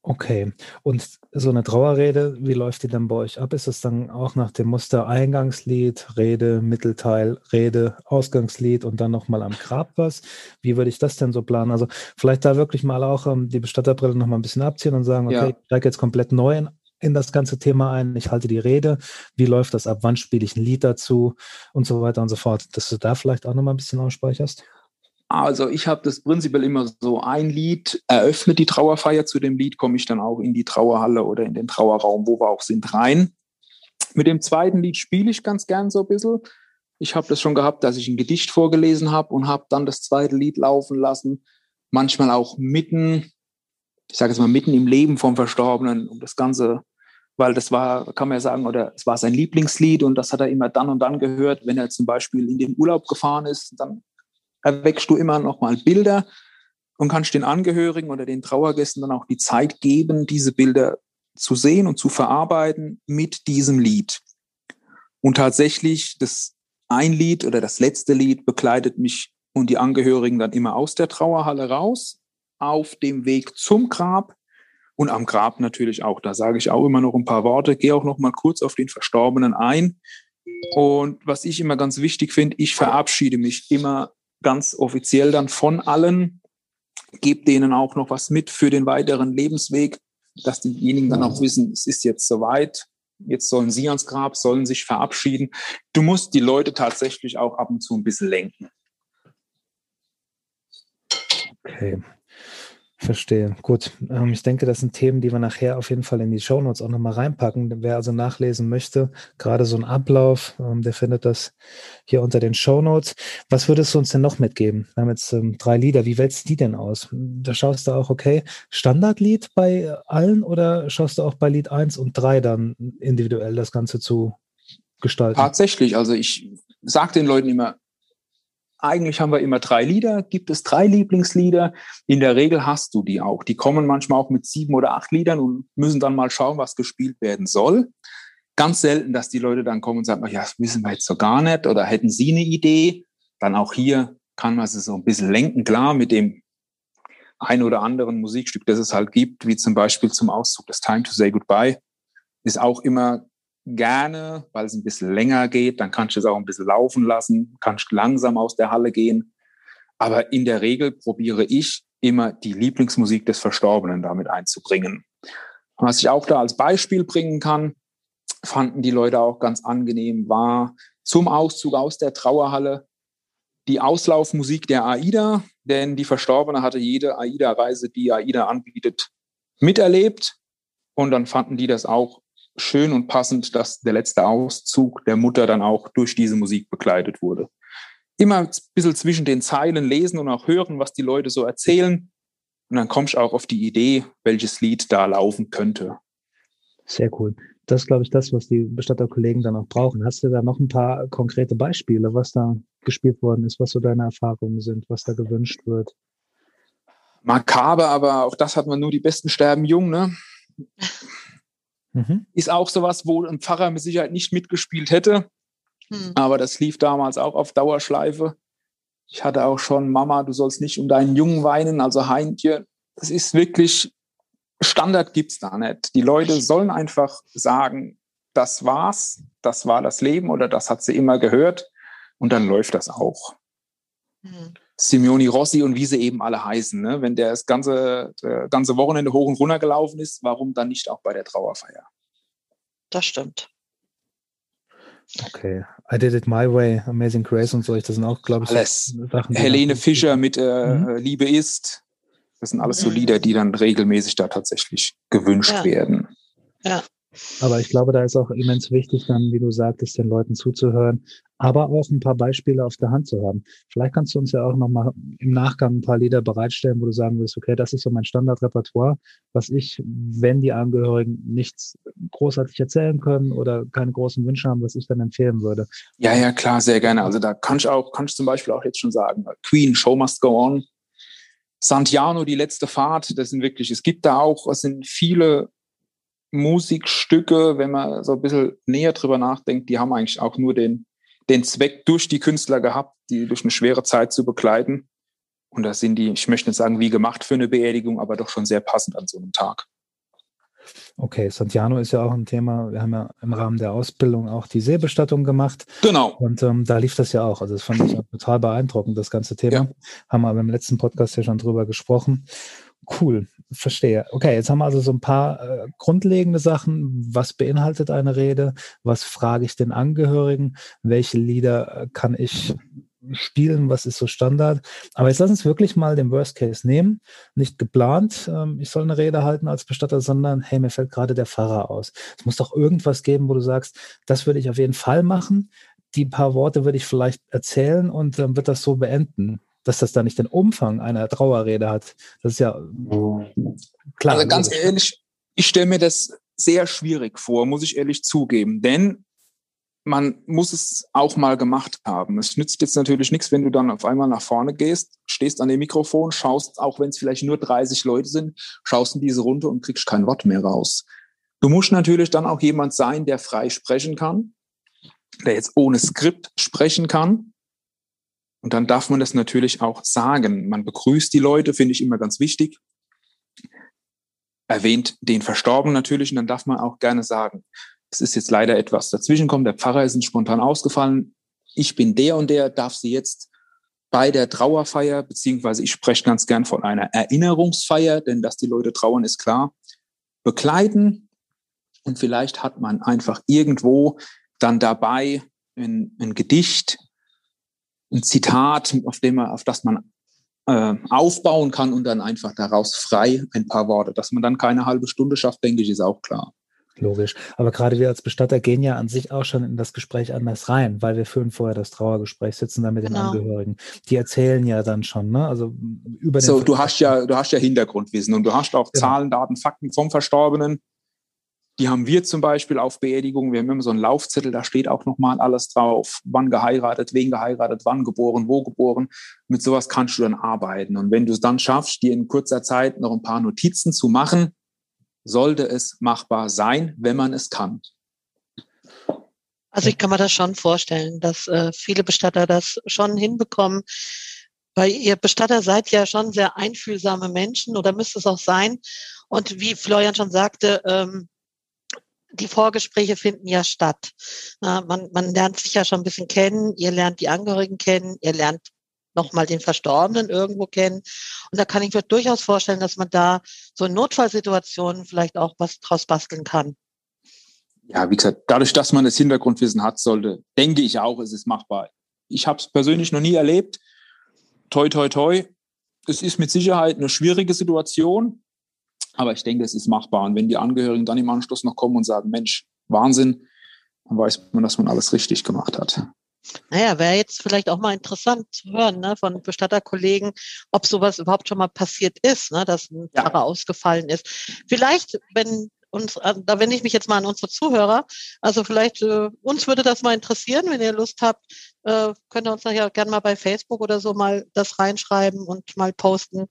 Okay. Und so eine Trauerrede, wie läuft die dann bei euch ab? Ist es dann auch nach dem Muster Eingangslied, Rede, Mittelteil, Rede, Ausgangslied und dann nochmal am Grab was? Wie würde ich das denn so planen? Also vielleicht da wirklich mal auch ähm, die Bestatterbrille nochmal ein bisschen abziehen und sagen, okay, ja. ich steige jetzt komplett neu in, in das ganze Thema ein, ich halte die Rede, wie läuft das ab, wann spiele ich ein Lied dazu und so weiter und so fort, dass du da vielleicht auch nochmal ein bisschen ausspeicherst? Also ich habe das prinzipiell immer so ein Lied, eröffnet die Trauerfeier, zu dem Lied komme ich dann auch in die Trauerhalle oder in den Trauerraum, wo wir auch sind, rein. Mit dem zweiten Lied spiele ich ganz gern so ein bisschen. Ich habe das schon gehabt, dass ich ein Gedicht vorgelesen habe und habe dann das zweite Lied laufen lassen. Manchmal auch mitten, ich sage jetzt mal mitten im Leben vom Verstorbenen, um das Ganze, weil das war, kann man ja sagen, oder es war sein Lieblingslied und das hat er immer dann und dann gehört, wenn er zum Beispiel in den Urlaub gefahren ist. Dann erweckst du immer noch mal Bilder und kannst den Angehörigen oder den Trauergästen dann auch die Zeit geben, diese Bilder zu sehen und zu verarbeiten mit diesem Lied. Und tatsächlich, das ein Lied oder das letzte Lied begleitet mich und die Angehörigen dann immer aus der Trauerhalle raus, auf dem Weg zum Grab und am Grab natürlich auch. Da sage ich auch immer noch ein paar Worte, gehe auch noch mal kurz auf den Verstorbenen ein. Und was ich immer ganz wichtig finde, ich verabschiede mich immer ganz offiziell dann von allen, gebe denen auch noch was mit für den weiteren Lebensweg, dass diejenigen dann auch wissen, es ist jetzt soweit, jetzt sollen sie ans Grab, sollen sich verabschieden. Du musst die Leute tatsächlich auch ab und zu ein bisschen lenken. Okay. Verstehe. Gut. Ähm, ich denke, das sind Themen, die wir nachher auf jeden Fall in die Shownotes auch nochmal reinpacken. Wer also nachlesen möchte, gerade so ein Ablauf, ähm, der findet das hier unter den Shownotes. Was würdest du uns denn noch mitgeben? Wir haben jetzt ähm, drei Lieder. Wie wählst du die denn aus? Da schaust du auch, okay, Standardlied bei allen oder schaust du auch bei Lied 1 und 3 dann individuell das Ganze zu gestalten? Tatsächlich. Also ich sage den Leuten immer, eigentlich haben wir immer drei Lieder. Gibt es drei Lieblingslieder? In der Regel hast du die auch. Die kommen manchmal auch mit sieben oder acht Liedern und müssen dann mal schauen, was gespielt werden soll. Ganz selten, dass die Leute dann kommen und sagen, ja, das wissen wir jetzt so gar nicht oder hätten Sie eine Idee? Dann auch hier kann man es so ein bisschen lenken. Klar, mit dem ein oder anderen Musikstück, das es halt gibt, wie zum Beispiel zum Auszug des Time to Say Goodbye, ist auch immer gerne, weil es ein bisschen länger geht. Dann kannst du es auch ein bisschen laufen lassen, kannst langsam aus der Halle gehen. Aber in der Regel probiere ich immer die Lieblingsmusik des Verstorbenen damit einzubringen. Was ich auch da als Beispiel bringen kann, fanden die Leute auch ganz angenehm, war zum Auszug aus der Trauerhalle die Auslaufmusik der AIDA, denn die Verstorbene hatte jede AIDA-Reise, die AIDA anbietet, miterlebt. Und dann fanden die das auch schön und passend, dass der letzte Auszug der Mutter dann auch durch diese Musik begleitet wurde. Immer ein bisschen zwischen den Zeilen lesen und auch hören, was die Leute so erzählen. Und dann kommst du auch auf die Idee, welches Lied da laufen könnte. Sehr cool. Das ist, glaube ich, das, was die Bestatterkollegen dann auch brauchen. Hast du da noch ein paar konkrete Beispiele, was da gespielt worden ist, was so deine Erfahrungen sind, was da gewünscht wird? Makaber, aber auch das hat man nur die Besten sterben jung, ne? *laughs* Mhm. Ist auch sowas, wo ein Pfarrer mit Sicherheit nicht mitgespielt hätte. Mhm. Aber das lief damals auch auf Dauerschleife. Ich hatte auch schon, Mama, du sollst nicht um deinen Jungen weinen, also Heintje. Das ist wirklich, Standard gibt's da nicht. Die Leute sollen einfach sagen, das war's, das war das Leben oder das hat sie immer gehört und dann läuft das auch. Mhm. Simeoni Rossi und wie sie eben alle heißen. Ne? Wenn der das ganze, der ganze Wochenende hoch und runter gelaufen ist, warum dann nicht auch bei der Trauerfeier? Das stimmt. Okay. I Did It My Way, Amazing Grace und so. Das sind auch, glaube ich, alles. Sachen. Helene Fischer mit äh, mhm. Liebe ist. Das sind alles so mhm. Lieder, die dann regelmäßig da tatsächlich gewünscht ja. werden. Ja. Aber ich glaube, da ist auch immens wichtig, dann, wie du sagtest, den Leuten zuzuhören, aber auch ein paar Beispiele auf der Hand zu haben. Vielleicht kannst du uns ja auch nochmal im Nachgang ein paar Lieder bereitstellen, wo du sagen willst, okay, das ist so mein Standardrepertoire, was ich, wenn die Angehörigen nichts großartig erzählen können oder keine großen Wünsche haben, was ich dann empfehlen würde. Ja, ja, klar, sehr gerne. Also da kann ich auch, kann ich zum Beispiel auch jetzt schon sagen, Queen, Show Must Go On, Santiano, die letzte Fahrt, das sind wirklich, es gibt da auch, es sind viele Musikstücke, wenn man so ein bisschen näher drüber nachdenkt, die haben eigentlich auch nur den, den Zweck durch die Künstler gehabt, die durch eine schwere Zeit zu begleiten. Und da sind die, ich möchte nicht sagen, wie gemacht für eine Beerdigung, aber doch schon sehr passend an so einem Tag. Okay, Santiano ist ja auch ein Thema. Wir haben ja im Rahmen der Ausbildung auch die Seebestattung gemacht. Genau. Und ähm, da lief das ja auch. Also das fand ich total beeindruckend, das ganze Thema. Ja. Haben wir im letzten Podcast ja schon drüber gesprochen. Cool, verstehe. Okay, jetzt haben wir also so ein paar äh, grundlegende Sachen. Was beinhaltet eine Rede? Was frage ich den Angehörigen? Welche Lieder äh, kann ich spielen? Was ist so Standard? Aber jetzt lass uns wirklich mal den Worst Case nehmen. Nicht geplant, ähm, ich soll eine Rede halten als Bestatter, sondern hey, mir fällt gerade der Pfarrer aus. Es muss doch irgendwas geben, wo du sagst, das würde ich auf jeden Fall machen. Die paar Worte würde ich vielleicht erzählen und dann wird das so beenden dass das da nicht den Umfang einer Trauerrede hat. Das ist ja klar. Also ganz ehrlich, ich stelle mir das sehr schwierig vor, muss ich ehrlich zugeben. Denn man muss es auch mal gemacht haben. Es nützt jetzt natürlich nichts, wenn du dann auf einmal nach vorne gehst, stehst an dem Mikrofon, schaust, auch wenn es vielleicht nur 30 Leute sind, schaust in diese Runde und kriegst kein Wort mehr raus. Du musst natürlich dann auch jemand sein, der frei sprechen kann, der jetzt ohne Skript sprechen kann und dann darf man das natürlich auch sagen. Man begrüßt die Leute, finde ich immer ganz wichtig. Erwähnt den Verstorbenen natürlich und dann darf man auch gerne sagen, es ist jetzt leider etwas dazwischenkommen, der Pfarrer ist spontan ausgefallen, ich bin der und der, darf sie jetzt bei der Trauerfeier, beziehungsweise ich spreche ganz gern von einer Erinnerungsfeier, denn dass die Leute trauern, ist klar, begleiten. Und vielleicht hat man einfach irgendwo dann dabei ein, ein Gedicht, ein Zitat, auf, dem man, auf das man äh, aufbauen kann und dann einfach daraus frei ein paar Worte. Dass man dann keine halbe Stunde schafft, denke ich, ist auch klar. Logisch. Aber gerade wir als Bestatter gehen ja an sich auch schon in das Gespräch anders rein, weil wir führen vorher das Trauergespräch, sitzen da mit den genau. Angehörigen. Die erzählen ja dann schon, ne? Also über den So, du hast ja, du hast ja Hintergrundwissen und du hast auch genau. Zahlen, Daten, Fakten vom Verstorbenen. Die haben wir zum Beispiel auf Beerdigungen. Wir haben immer so einen Laufzettel, da steht auch nochmal alles drauf. Wann geheiratet, wen geheiratet, wann geboren, wo geboren. Mit sowas kannst du dann arbeiten. Und wenn du es dann schaffst, dir in kurzer Zeit noch ein paar Notizen zu machen, sollte es machbar sein, wenn man es kann. Also ich kann mir das schon vorstellen, dass äh, viele Bestatter das schon hinbekommen, weil ihr Bestatter seid ja schon sehr einfühlsame Menschen oder müsste es auch sein. Und wie Florian schon sagte, ähm, die Vorgespräche finden ja statt. man, man lernt sich ja schon ein bisschen kennen, ihr lernt die Angehörigen kennen, ihr lernt nochmal den Verstorbenen irgendwo kennen. Und da kann ich mir durchaus vorstellen, dass man da so in Notfallsituationen vielleicht auch was draus basteln kann. Ja, wie gesagt, dadurch, dass man das Hintergrundwissen hat, sollte, denke ich auch, ist es machbar. Ich habe es persönlich noch nie erlebt. Toi, toi, toi. Es ist mit Sicherheit eine schwierige Situation, aber ich denke, es ist machbar. Und wenn die Angehörigen dann im Anschluss noch kommen und sagen, Mensch, Wahnsinn, dann weiß man, dass man alles richtig gemacht hat. Naja, wäre jetzt vielleicht auch mal interessant zu hören ne, von Bestatterkollegen, ob sowas überhaupt schon mal passiert ist, ne, dass ein Pfarrer ja. ausgefallen ist. Vielleicht, wenn uns, da wende ich mich jetzt mal an unsere Zuhörer. Also vielleicht äh, uns würde das mal interessieren, wenn ihr Lust habt, äh, könnt ihr uns ja gerne mal bei Facebook oder so mal das reinschreiben und mal posten,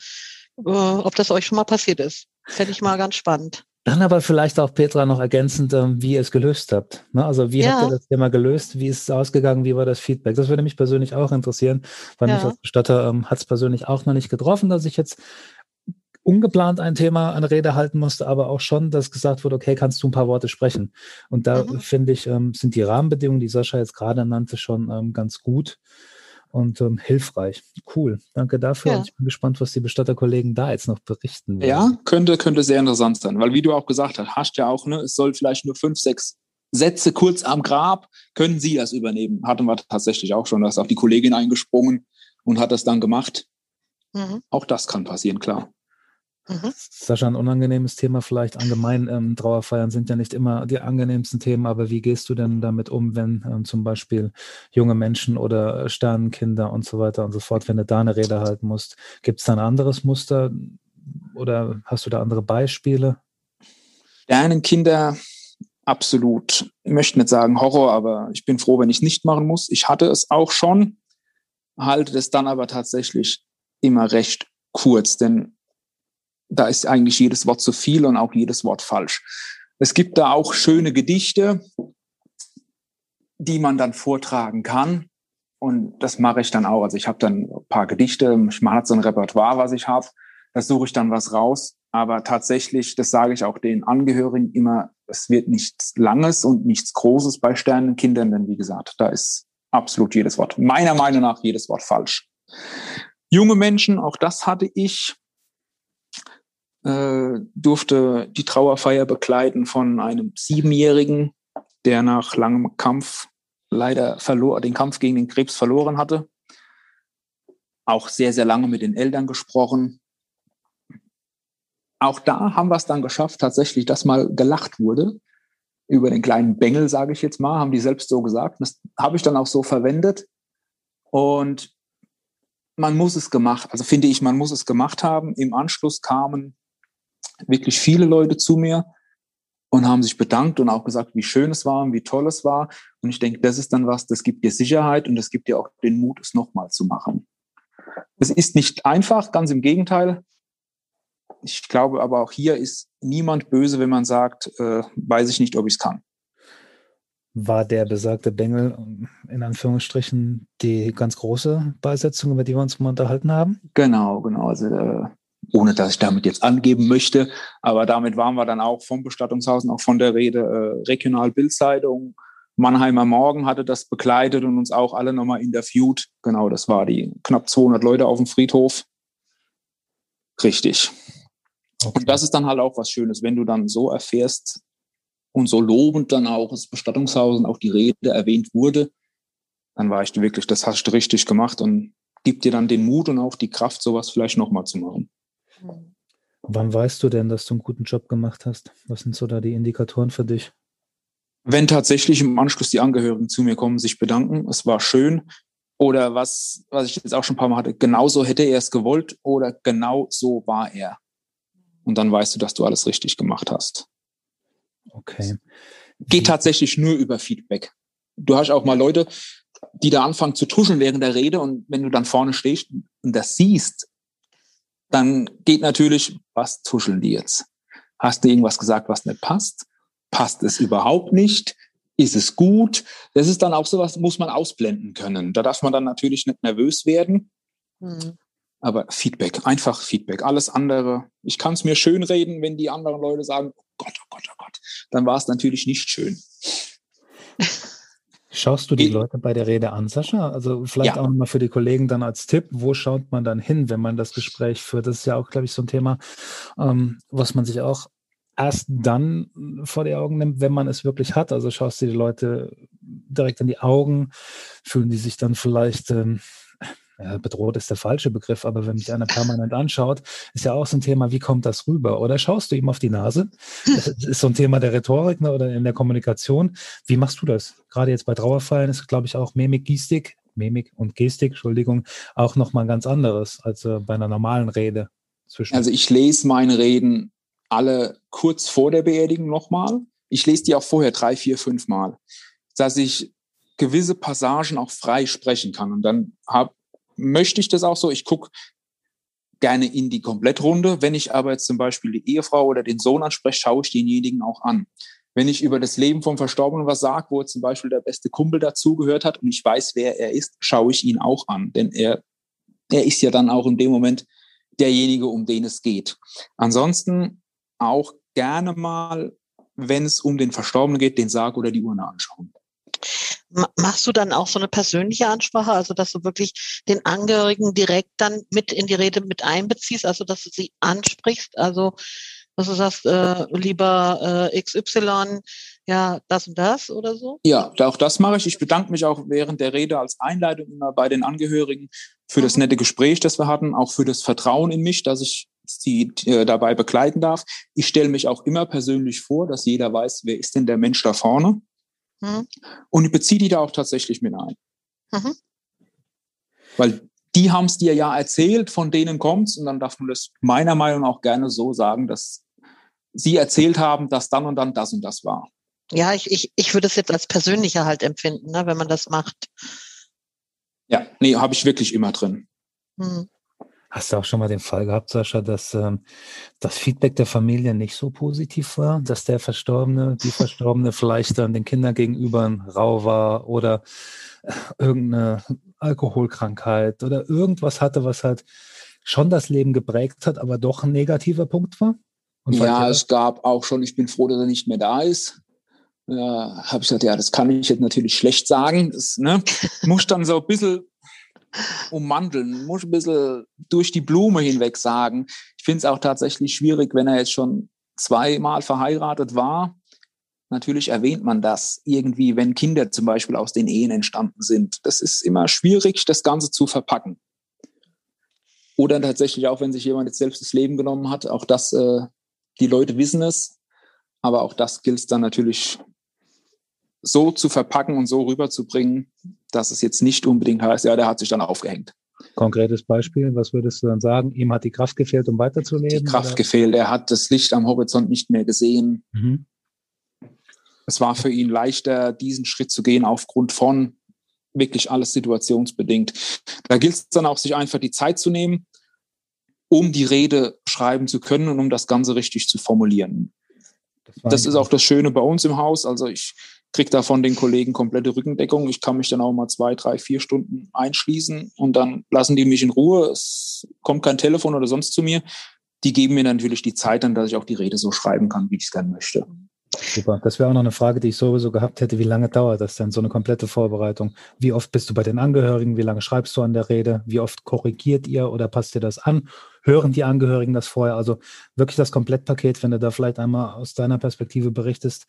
äh, ob das euch schon mal passiert ist. Fände ich mal ganz spannend. Dann aber vielleicht auch, Petra, noch ergänzend, ähm, wie ihr es gelöst habt. Ne? Also wie ja. habt ihr das Thema gelöst? Wie ist es ausgegangen? Wie war das Feedback? Das würde mich persönlich auch interessieren, weil ja. mich als Bestatter ähm, hat es persönlich auch noch nicht getroffen, dass ich jetzt ungeplant ein Thema, eine Rede halten musste, aber auch schon, dass gesagt wurde, okay, kannst du ein paar Worte sprechen. Und da mhm. finde ich, ähm, sind die Rahmenbedingungen, die Sascha jetzt gerade nannte, schon ähm, ganz gut und ähm, hilfreich. Cool, danke dafür. Ja. ich bin gespannt, was die Bestatterkollegen da jetzt noch berichten werden. Ja, könnte, könnte sehr interessant sein, weil wie du auch gesagt hast, hast ja auch, ne, es soll vielleicht nur fünf, sechs Sätze kurz am Grab, können Sie das übernehmen. Hatten wir tatsächlich auch schon, da ist auch die Kollegin eingesprungen und hat das dann gemacht. Mhm. Auch das kann passieren, klar. Mhm. Sascha, ein unangenehmes Thema vielleicht allgemein. Ähm, Trauerfeiern sind ja nicht immer die angenehmsten Themen, aber wie gehst du denn damit um, wenn ähm, zum Beispiel junge Menschen oder Sternenkinder und so weiter und so fort, wenn du da eine Rede halten musst? Gibt es da ein anderes Muster oder hast du da andere Beispiele? Sternenkinder, absolut. Ich möchte nicht sagen Horror, aber ich bin froh, wenn ich es nicht machen muss. Ich hatte es auch schon, halte es dann aber tatsächlich immer recht kurz, denn da ist eigentlich jedes Wort zu viel und auch jedes Wort falsch. Es gibt da auch schöne Gedichte, die man dann vortragen kann. Und das mache ich dann auch. Also ich habe dann ein paar Gedichte, man hat so ein Repertoire, was ich habe. Da suche ich dann was raus. Aber tatsächlich, das sage ich auch den Angehörigen immer, es wird nichts Langes und nichts Großes bei Sternenkindern, denn wie gesagt, da ist absolut jedes Wort, meiner Meinung nach jedes Wort falsch. Junge Menschen, auch das hatte ich, äh, durfte die Trauerfeier begleiten von einem Siebenjährigen, der nach langem Kampf leider verlor, den Kampf gegen den Krebs verloren hatte. Auch sehr, sehr lange mit den Eltern gesprochen. Auch da haben wir es dann geschafft, tatsächlich, dass mal gelacht wurde über den kleinen Bengel, sage ich jetzt mal, haben die selbst so gesagt. Das habe ich dann auch so verwendet. Und man muss es gemacht, also finde ich, man muss es gemacht haben. Im Anschluss kamen wirklich viele Leute zu mir und haben sich bedankt und auch gesagt, wie schön es war und wie toll es war. Und ich denke, das ist dann was, das gibt dir Sicherheit und das gibt dir auch den Mut, es nochmal zu machen. Es ist nicht einfach, ganz im Gegenteil. Ich glaube aber auch hier ist niemand böse, wenn man sagt, äh, weiß ich nicht, ob ich es kann. War der besagte Bengel in Anführungsstrichen die ganz große Beisetzung, über die wir uns mal unterhalten haben? Genau, genau. Also äh, ohne dass ich damit jetzt angeben möchte. Aber damit waren wir dann auch vom Bestattungshausen, auch von der Rede äh, Regional Bildzeitung. Mannheimer Morgen hatte das begleitet und uns auch alle nochmal interviewt. Genau, das war die knapp 200 Leute auf dem Friedhof. Richtig. Okay. Und das ist dann halt auch was Schönes, wenn du dann so erfährst und so lobend dann auch das Bestattungshaus und auch die Rede erwähnt wurde, dann war ich wirklich, das hast du richtig gemacht und gibt dir dann den Mut und auch die Kraft, sowas vielleicht nochmal zu machen. Wann weißt du denn, dass du einen guten Job gemacht hast? Was sind so da die Indikatoren für dich? Wenn tatsächlich im Anschluss die Angehörigen zu mir kommen, sich bedanken, es war schön. Oder was, was ich jetzt auch schon ein paar Mal hatte, genauso hätte er es gewollt oder genau so war er. Und dann weißt du, dass du alles richtig gemacht hast. Okay. Geht tatsächlich nur über Feedback. Du hast auch mal Leute, die da anfangen zu tuscheln während der Rede und wenn du dann vorne stehst und das siehst, dann geht natürlich, was tuscheln die jetzt? Hast du irgendwas gesagt, was nicht passt? Passt es überhaupt nicht? Ist es gut? Das ist dann auch sowas, muss man ausblenden können. Da darf man dann natürlich nicht nervös werden. Mhm. Aber Feedback, einfach Feedback. Alles andere, ich kann es mir schön reden, wenn die anderen Leute sagen, oh Gott, oh Gott, oh Gott, dann war es natürlich nicht schön. *laughs* Schaust du die Leute bei der Rede an, Sascha? Also vielleicht ja. auch mal für die Kollegen dann als Tipp, wo schaut man dann hin, wenn man das Gespräch führt? Das ist ja auch, glaube ich, so ein Thema, ähm, was man sich auch erst dann vor die Augen nimmt, wenn man es wirklich hat. Also schaust du die Leute direkt in die Augen, fühlen die sich dann vielleicht ähm, ja, bedroht ist der falsche Begriff, aber wenn mich einer *laughs* permanent anschaut, ist ja auch so ein Thema, wie kommt das rüber? Oder schaust du ihm auf die Nase? Das ist so ein Thema der Rhetorik ne, oder in der Kommunikation. Wie machst du das? Gerade jetzt bei Trauerfeiern ist, glaube ich, auch Mimik, Gestik, Mimik und Gestik, Entschuldigung, auch nochmal ganz anderes als äh, bei einer normalen Rede. Zwischen also ich lese meine Reden alle kurz vor der Beerdigung nochmal. Ich lese die auch vorher drei, vier, fünf Mal, dass ich gewisse Passagen auch frei sprechen kann. Und dann hab, möchte ich das auch so. Ich gucke gerne in die Komplettrunde. Wenn ich aber jetzt zum Beispiel die Ehefrau oder den Sohn anspreche, schaue ich denjenigen auch an. Wenn ich über das Leben vom Verstorbenen was sage, wo zum Beispiel der beste Kumpel dazugehört hat und ich weiß, wer er ist, schaue ich ihn auch an. Denn er, er ist ja dann auch in dem Moment derjenige, um den es geht. Ansonsten auch gerne mal, wenn es um den Verstorbenen geht, den Sarg oder die Urne anschauen. Machst du dann auch so eine persönliche Ansprache, also dass du wirklich den Angehörigen direkt dann mit in die Rede mit einbeziehst, also dass du sie ansprichst, also dass du sagst, äh, lieber äh, XY, ja, das und das oder so? Ja, auch das mache ich. Ich bedanke mich auch während der Rede als Einleitung immer bei den Angehörigen für das mhm. nette Gespräch, das wir hatten, auch für das Vertrauen in mich, dass ich sie äh, dabei begleiten darf. Ich stelle mich auch immer persönlich vor, dass jeder weiß, wer ist denn der Mensch da vorne. Mhm. Und ich beziehe die da auch tatsächlich mit ein. Mhm. Weil die haben es dir ja erzählt, von denen kommt's und dann darf man das meiner Meinung nach auch gerne so sagen, dass sie erzählt haben, dass dann und dann das und das war. Ja, ich, ich, ich würde es jetzt als persönlicher halt empfinden, ne, wenn man das macht. Ja, nee, habe ich wirklich immer drin. Hm. Hast du auch schon mal den Fall gehabt, Sascha, dass ähm, das Feedback der Familie nicht so positiv war, dass der Verstorbene, die Verstorbene vielleicht dann den Kindern gegenüber rau war oder äh, irgendeine Alkoholkrankheit oder irgendwas hatte, was halt schon das Leben geprägt hat, aber doch ein negativer Punkt war? ja, es gab auch schon, ich bin froh, dass er nicht mehr da ist. Ja, habe ich gesagt, ja, das kann ich jetzt natürlich schlecht sagen. Das ne, muss dann so ein bisschen ummanteln, muss ein bisschen durch die Blume hinweg sagen. Ich finde es auch tatsächlich schwierig, wenn er jetzt schon zweimal verheiratet war. Natürlich erwähnt man das irgendwie, wenn Kinder zum Beispiel aus den Ehen entstanden sind. Das ist immer schwierig, das Ganze zu verpacken. Oder tatsächlich auch, wenn sich jemand jetzt selbst das Leben genommen hat, auch das, äh, die Leute wissen es. Aber auch das gilt es dann natürlich so zu verpacken und so rüberzubringen, dass es jetzt nicht unbedingt heißt, ja, der hat sich dann aufgehängt. Konkretes Beispiel, was würdest du dann sagen? Ihm hat die Kraft gefehlt, um weiterzuleben? Die Kraft oder? gefehlt, er hat das Licht am Horizont nicht mehr gesehen. Mhm. Es war für ihn leichter, diesen Schritt zu gehen aufgrund von wirklich alles situationsbedingt. Da gilt es dann auch, sich einfach die Zeit zu nehmen, um die Rede schreiben zu können und um das Ganze richtig zu formulieren. Das, das ist auch das Schöne bei uns im Haus. Also ich kriege da von den Kollegen komplette Rückendeckung. Ich kann mich dann auch mal zwei, drei, vier Stunden einschließen und dann lassen die mich in Ruhe. Es kommt kein Telefon oder sonst zu mir. Die geben mir natürlich die Zeit dann, dass ich auch die Rede so schreiben kann, wie ich es gerne möchte. Super. Das wäre auch noch eine Frage, die ich sowieso gehabt hätte. Wie lange dauert das denn, so eine komplette Vorbereitung? Wie oft bist du bei den Angehörigen? Wie lange schreibst du an der Rede? Wie oft korrigiert ihr oder passt ihr das an? Hören die Angehörigen das vorher? Also wirklich das Komplettpaket, wenn du da vielleicht einmal aus deiner Perspektive berichtest.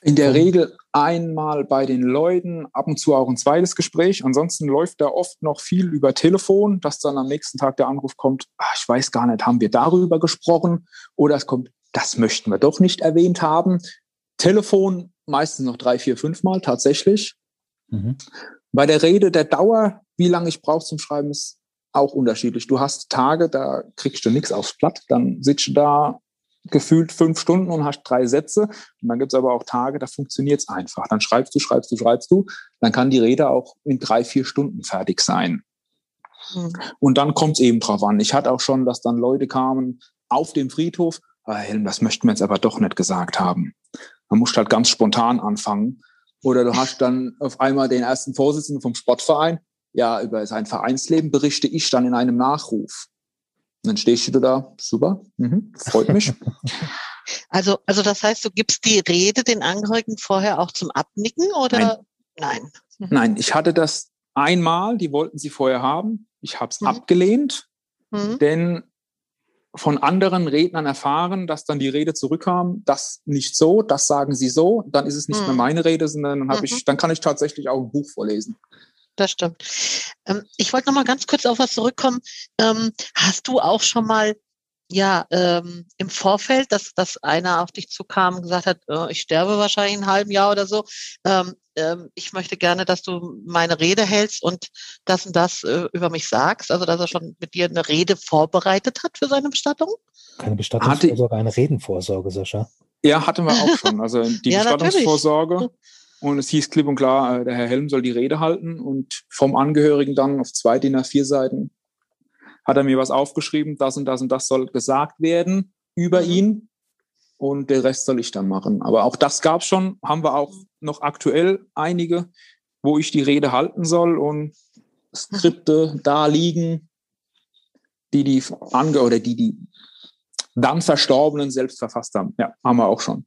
In der Regel einmal bei den Leuten, ab und zu auch ein zweites Gespräch. Ansonsten läuft da oft noch viel über Telefon, dass dann am nächsten Tag der Anruf kommt, ach, ich weiß gar nicht, haben wir darüber gesprochen? Oder es kommt, das möchten wir doch nicht erwähnt haben. Telefon meistens noch drei, vier, fünf Mal tatsächlich. Mhm. Bei der Rede der Dauer, wie lange ich brauche zum Schreiben, ist auch unterschiedlich. Du hast Tage, da kriegst du nichts aufs Blatt, dann sitzt du da gefühlt fünf Stunden und hast drei Sätze. Und dann gibt es aber auch Tage, da funktioniert es einfach. Dann schreibst du, schreibst du, schreibst du. Dann kann die Rede auch in drei, vier Stunden fertig sein. Mhm. Und dann kommt es eben drauf an. Ich hatte auch schon, dass dann Leute kamen auf dem Friedhof, ah, Helm, das möchten wir jetzt aber doch nicht gesagt haben. Man muss halt ganz spontan anfangen. Oder du hast dann auf einmal den ersten Vorsitzenden vom Sportverein. Ja, über sein Vereinsleben berichte ich dann in einem Nachruf. Und dann stehst du da, super, mhm, freut mich. *laughs* Also, also das heißt, du gibst die Rede den Angehörigen vorher auch zum Abnicken oder? Nein. Nein, Nein ich hatte das einmal, die wollten sie vorher haben. Ich habe es mhm. abgelehnt, mhm. denn von anderen Rednern erfahren, dass dann die Rede zurückkam, das nicht so, das sagen sie so, dann ist es nicht mhm. mehr meine Rede, sondern dann, mhm. ich, dann kann ich tatsächlich auch ein Buch vorlesen. Das stimmt. Ähm, ich wollte noch mal ganz kurz auf was zurückkommen. Ähm, hast du auch schon mal ja, ähm, im Vorfeld, dass, dass einer auf dich zukam und gesagt hat, äh, ich sterbe wahrscheinlich in einem halben Jahr oder so. Ähm, ähm, ich möchte gerne, dass du meine Rede hältst und das und das äh, über mich sagst. Also, dass er schon mit dir eine Rede vorbereitet hat für seine Bestattung? Keine Bestattungsvorsorge, eine Redenvorsorge, Sascha. Ja, hatten wir auch *laughs* schon. Also die ja, Bestattungsvorsorge. Natürlich. Und es hieß klipp und klar, äh, der Herr Helm soll die Rede halten und vom Angehörigen dann auf zwei DIN A4 Seiten hat er mir was aufgeschrieben, das und das und das soll gesagt werden über mhm. ihn und der Rest soll ich dann machen. Aber auch das gab es schon, haben wir auch noch aktuell einige, wo ich die Rede halten soll und Skripte *laughs* da liegen, die die Ange oder die die dann Verstorbenen selbst verfasst haben. Ja, haben wir auch schon.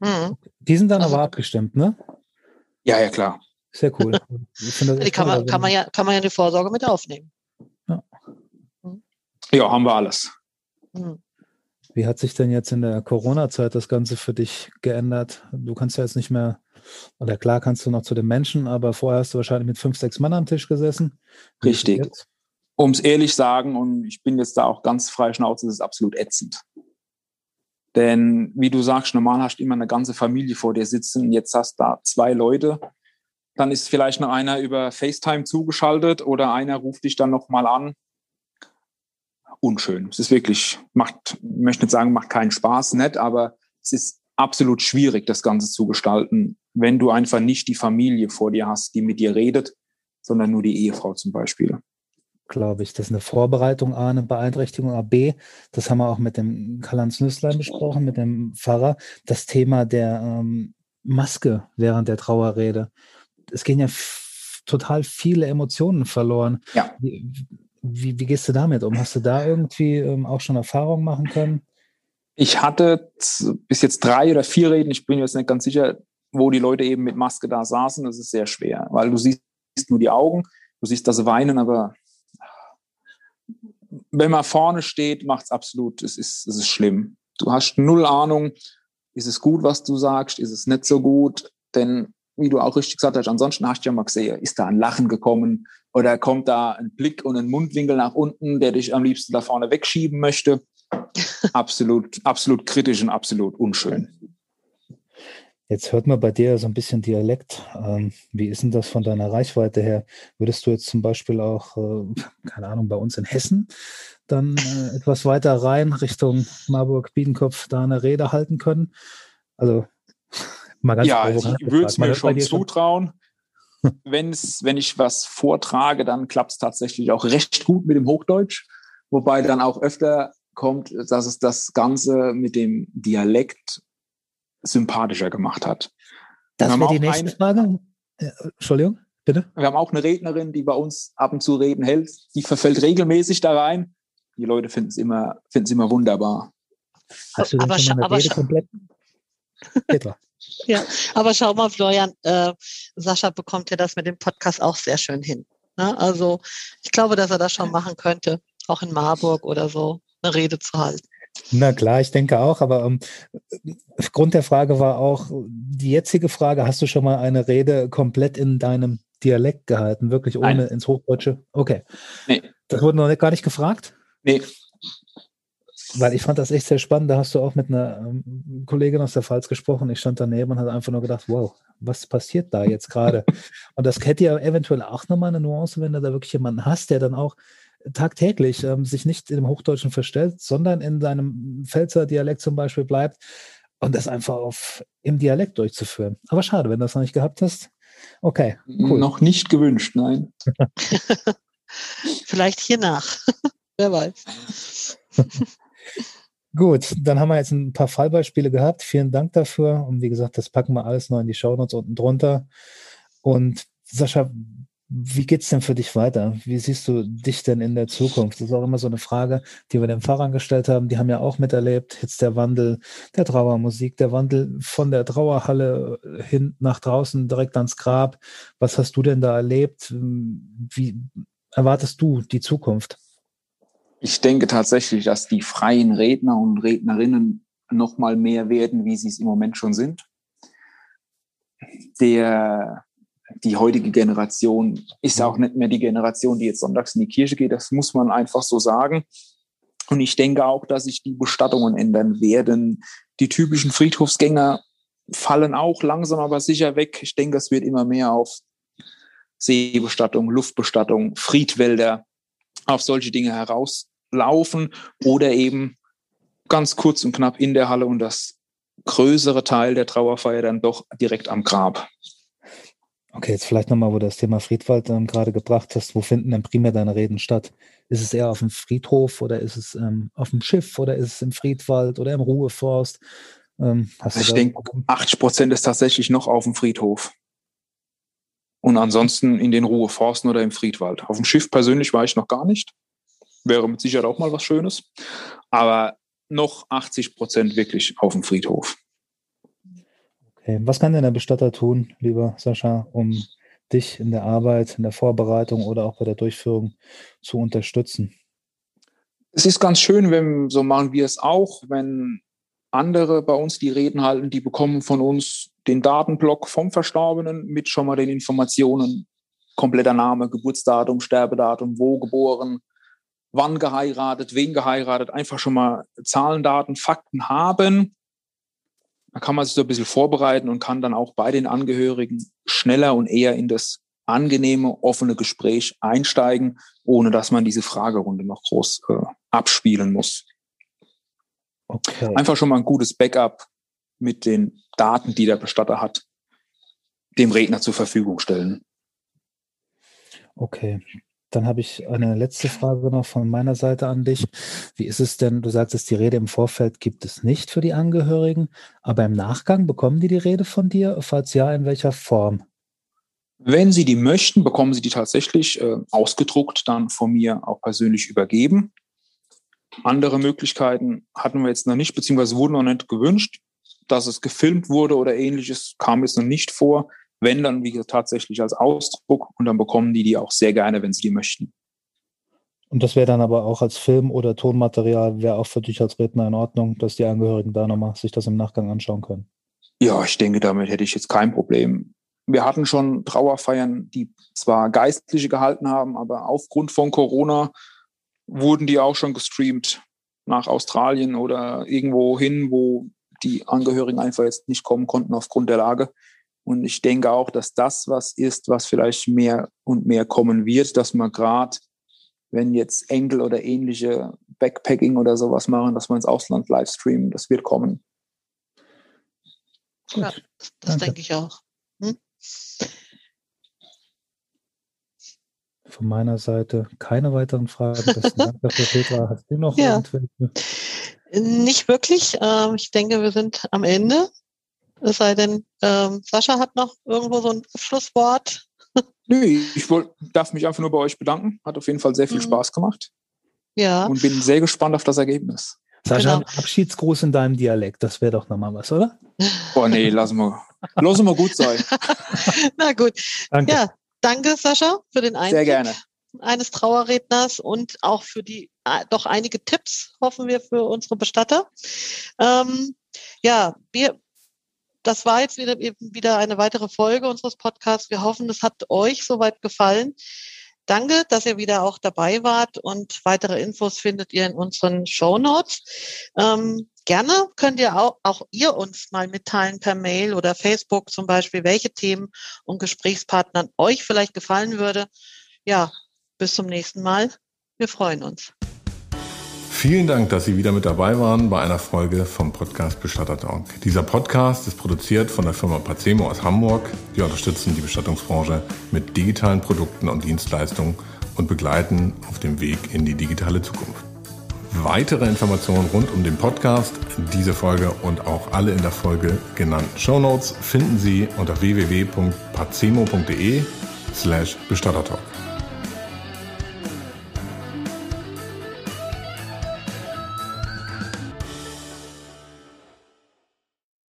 Mhm. Die sind dann also, aber abgestimmt, ne? Ja, ja, klar. Sehr cool. die kann man, kann, man ja, kann man ja die Vorsorge mit aufnehmen. Ja, haben wir alles. Hm. Wie hat sich denn jetzt in der Corona-Zeit das Ganze für dich geändert? Du kannst ja jetzt nicht mehr, oder klar kannst du noch zu den Menschen, aber vorher hast du wahrscheinlich mit fünf, sechs Mann am Tisch gesessen. Wie Richtig. Um es ehrlich sagen, und ich bin jetzt da auch ganz frei Schnauze, das ist absolut ätzend. Denn wie du sagst, normal hast du immer eine ganze Familie vor dir sitzen, jetzt hast du da zwei Leute, dann ist vielleicht noch einer über FaceTime zugeschaltet oder einer ruft dich dann nochmal an unschön. Es ist wirklich, macht, möchte nicht sagen, macht keinen Spaß, nett, aber es ist absolut schwierig, das Ganze zu gestalten, wenn du einfach nicht die Familie vor dir hast, die mit dir redet, sondern nur die Ehefrau zum Beispiel. Glaube ich. Das ist eine Vorbereitung A, eine Beeinträchtigung A, B. Das haben wir auch mit dem Karl-Heinz Nüsslein besprochen, mit dem Pfarrer. Das Thema der ähm, Maske während der Trauerrede. Es gehen ja total viele Emotionen verloren. Ja. Wie, wie gehst du damit um? Hast du da irgendwie ähm, auch schon Erfahrungen machen können? Ich hatte bis jetzt drei oder vier Reden, ich bin jetzt nicht ganz sicher, wo die Leute eben mit Maske da saßen. Das ist sehr schwer, weil du siehst nur die Augen, du siehst das Weinen, aber wenn man vorne steht, macht es absolut, es ist, es ist schlimm. Du hast null Ahnung, ist es gut, was du sagst, ist es nicht so gut, denn wie du auch richtig gesagt hast, ansonsten hast du ja mal gesehen, ist da ein Lachen gekommen oder kommt da ein Blick und ein Mundwinkel nach unten, der dich am liebsten da vorne wegschieben möchte. *laughs* absolut, absolut kritisch und absolut unschön. Jetzt hört man bei dir so ein bisschen Dialekt. Ähm, wie ist denn das von deiner Reichweite her? Würdest du jetzt zum Beispiel auch, äh, keine Ahnung, bei uns in Hessen dann äh, etwas weiter rein Richtung Marburg-Biedenkopf da eine Rede halten können? Also *laughs* Mal ganz ja, ich würde es mir schon zutrauen. Wenn's, wenn ich was vortrage, dann klappt es tatsächlich auch recht gut mit dem Hochdeutsch. Wobei dann auch öfter kommt, dass es das Ganze mit dem Dialekt sympathischer gemacht hat. Das wäre die nächste eine, Frage. Entschuldigung, bitte. Wir haben auch eine Rednerin, die bei uns ab und zu Reden hält. Die verfällt regelmäßig da rein. Die Leute finden es immer, immer wunderbar. Hast du denn aber schon mal eine Rede komplett? Petra. Ja, aber schau mal, Florian, äh, Sascha bekommt ja das mit dem Podcast auch sehr schön hin. Ne? Also ich glaube, dass er das schon machen könnte, auch in Marburg oder so, eine Rede zu halten. Na klar, ich denke auch, aber ähm, Grund der Frage war auch, die jetzige Frage, hast du schon mal eine Rede komplett in deinem Dialekt gehalten, wirklich ohne Nein. ins Hochdeutsche? Okay. Nee. Das wurde noch gar nicht gefragt? Nee. Weil ich fand das echt sehr spannend. Da hast du auch mit einer ähm, Kollegin aus der Pfalz gesprochen. Ich stand daneben und hatte einfach nur gedacht, wow, was passiert da jetzt gerade? *laughs* und das hätte ja eventuell auch nochmal eine Nuance, wenn du da wirklich jemanden hast, der dann auch tagtäglich ähm, sich nicht in dem Hochdeutschen verstellt, sondern in seinem Pfälzer Dialekt zum Beispiel bleibt und das einfach auf, im Dialekt durchzuführen. Aber schade, wenn du das noch nicht gehabt hast. Okay. Cool. Noch nicht gewünscht, nein. *laughs* Vielleicht hier nach. *laughs* Wer weiß. Gut, dann haben wir jetzt ein paar Fallbeispiele gehabt. Vielen Dank dafür. Und wie gesagt, das packen wir alles noch in die Shownotes unten drunter. Und Sascha, wie geht's denn für dich weiter? Wie siehst du dich denn in der Zukunft? Das ist auch immer so eine Frage, die wir den Fahrern gestellt haben. Die haben ja auch miterlebt, jetzt der Wandel der Trauermusik, der Wandel von der Trauerhalle hin nach draußen direkt ans Grab. Was hast du denn da erlebt? Wie erwartest du die Zukunft? Ich denke tatsächlich, dass die freien Redner und Rednerinnen noch mal mehr werden, wie sie es im Moment schon sind. Der, die heutige Generation ist auch nicht mehr die Generation, die jetzt sonntags in die Kirche geht. Das muss man einfach so sagen. Und ich denke auch, dass sich die Bestattungen ändern werden. Die typischen Friedhofsgänger fallen auch langsam aber sicher weg. Ich denke, es wird immer mehr auf Seebestattung, Luftbestattung, Friedwälder, auf solche Dinge herauslaufen oder eben ganz kurz und knapp in der Halle und das größere Teil der Trauerfeier dann doch direkt am Grab. Okay, jetzt vielleicht nochmal, wo du das Thema Friedwald ähm, gerade gebracht hast. Wo finden denn primär deine Reden statt? Ist es eher auf dem Friedhof oder ist es ähm, auf dem Schiff oder ist es im Friedwald oder im Ruheforst? Ähm, ich denke, 80 Prozent ist tatsächlich noch auf dem Friedhof. Und ansonsten in den Ruheforsten oder im Friedwald. Auf dem Schiff persönlich war ich noch gar nicht. Wäre mit Sicherheit auch mal was Schönes. Aber noch 80 Prozent wirklich auf dem Friedhof. Okay. Was kann denn der Bestatter tun, lieber Sascha, um dich in der Arbeit, in der Vorbereitung oder auch bei der Durchführung zu unterstützen? Es ist ganz schön, wenn so machen wir es auch, wenn andere bei uns die Reden halten, die bekommen von uns den Datenblock vom Verstorbenen mit schon mal den Informationen, kompletter Name, Geburtsdatum, Sterbedatum, wo geboren, wann geheiratet, wen geheiratet, einfach schon mal Zahlen, Daten, Fakten haben. Da kann man sich so ein bisschen vorbereiten und kann dann auch bei den Angehörigen schneller und eher in das angenehme, offene Gespräch einsteigen, ohne dass man diese Fragerunde noch groß äh, abspielen muss. Okay. Einfach schon mal ein gutes Backup mit den Daten, die der Bestatter hat, dem Redner zur Verfügung stellen. Okay. Dann habe ich eine letzte Frage noch von meiner Seite an dich. Wie ist es denn, du sagst, die Rede im Vorfeld gibt es nicht für die Angehörigen, aber im Nachgang bekommen die die Rede von dir? Falls ja, in welcher Form? Wenn Sie die möchten, bekommen Sie die tatsächlich äh, ausgedruckt dann von mir auch persönlich übergeben. Andere Möglichkeiten hatten wir jetzt noch nicht, beziehungsweise wurden noch nicht gewünscht. Dass es gefilmt wurde oder ähnliches, kam jetzt noch nicht vor. Wenn dann, wie gesagt, tatsächlich als Ausdruck und dann bekommen die die auch sehr gerne, wenn sie die möchten. Und das wäre dann aber auch als Film- oder Tonmaterial, wäre auch für dich als Redner in Ordnung, dass die Angehörigen da nochmal sich das im Nachgang anschauen können. Ja, ich denke, damit hätte ich jetzt kein Problem. Wir hatten schon Trauerfeiern, die zwar Geistliche gehalten haben, aber aufgrund von Corona wurden die auch schon gestreamt nach Australien oder irgendwo hin, wo die Angehörigen einfach jetzt nicht kommen konnten aufgrund der Lage. Und ich denke auch, dass das was ist, was vielleicht mehr und mehr kommen wird, dass man gerade, wenn jetzt Enkel oder ähnliche Backpacking oder sowas machen, dass man ins Ausland livestreamen, das wird kommen. Gut, ja, das, denke ich auch. Hm? Von meiner Seite keine weiteren Fragen. *laughs* Besten Dank dafür, Petra. Hast du noch ja. irgendwelche? Nicht wirklich. Ähm, ich denke, wir sind am Ende. Es sei denn, ähm, Sascha hat noch irgendwo so ein Schlusswort. *laughs* Nö, ich wollt, darf mich einfach nur bei euch bedanken. Hat auf jeden Fall sehr viel mhm. Spaß gemacht. Ja. Und bin sehr gespannt auf das Ergebnis. Sascha, genau. Abschiedsgruß in deinem Dialekt, das wäre doch nochmal was, oder? *laughs* Boah, nee, lassen wir, lassen wir gut sein. *laughs* Na gut. Danke. Ja, danke, Sascha, für den Einblick. Sehr gerne. Eines Trauerredners und auch für die äh, doch einige Tipps, hoffen wir, für unsere Bestatter. Ähm, ja, wir das war jetzt wieder, wieder eine weitere Folge unseres Podcasts. Wir hoffen, es hat euch soweit gefallen. Danke, dass ihr wieder auch dabei wart und weitere Infos findet ihr in unseren Show Notes. Ähm, gerne könnt ihr auch, auch ihr uns mal mitteilen per Mail oder Facebook zum Beispiel, welche Themen und Gesprächspartnern euch vielleicht gefallen würde. Ja, bis zum nächsten Mal. Wir freuen uns. Vielen Dank, dass Sie wieder mit dabei waren bei einer Folge vom Podcast Bestatter Talk. Dieser Podcast ist produziert von der Firma Pacemo aus Hamburg. Wir unterstützen die Bestattungsbranche mit digitalen Produkten und Dienstleistungen und begleiten auf dem Weg in die digitale Zukunft. Weitere Informationen rund um den Podcast, diese Folge und auch alle in der Folge genannten Show Notes finden Sie unter www.pacemo.de slash Bestattertalk.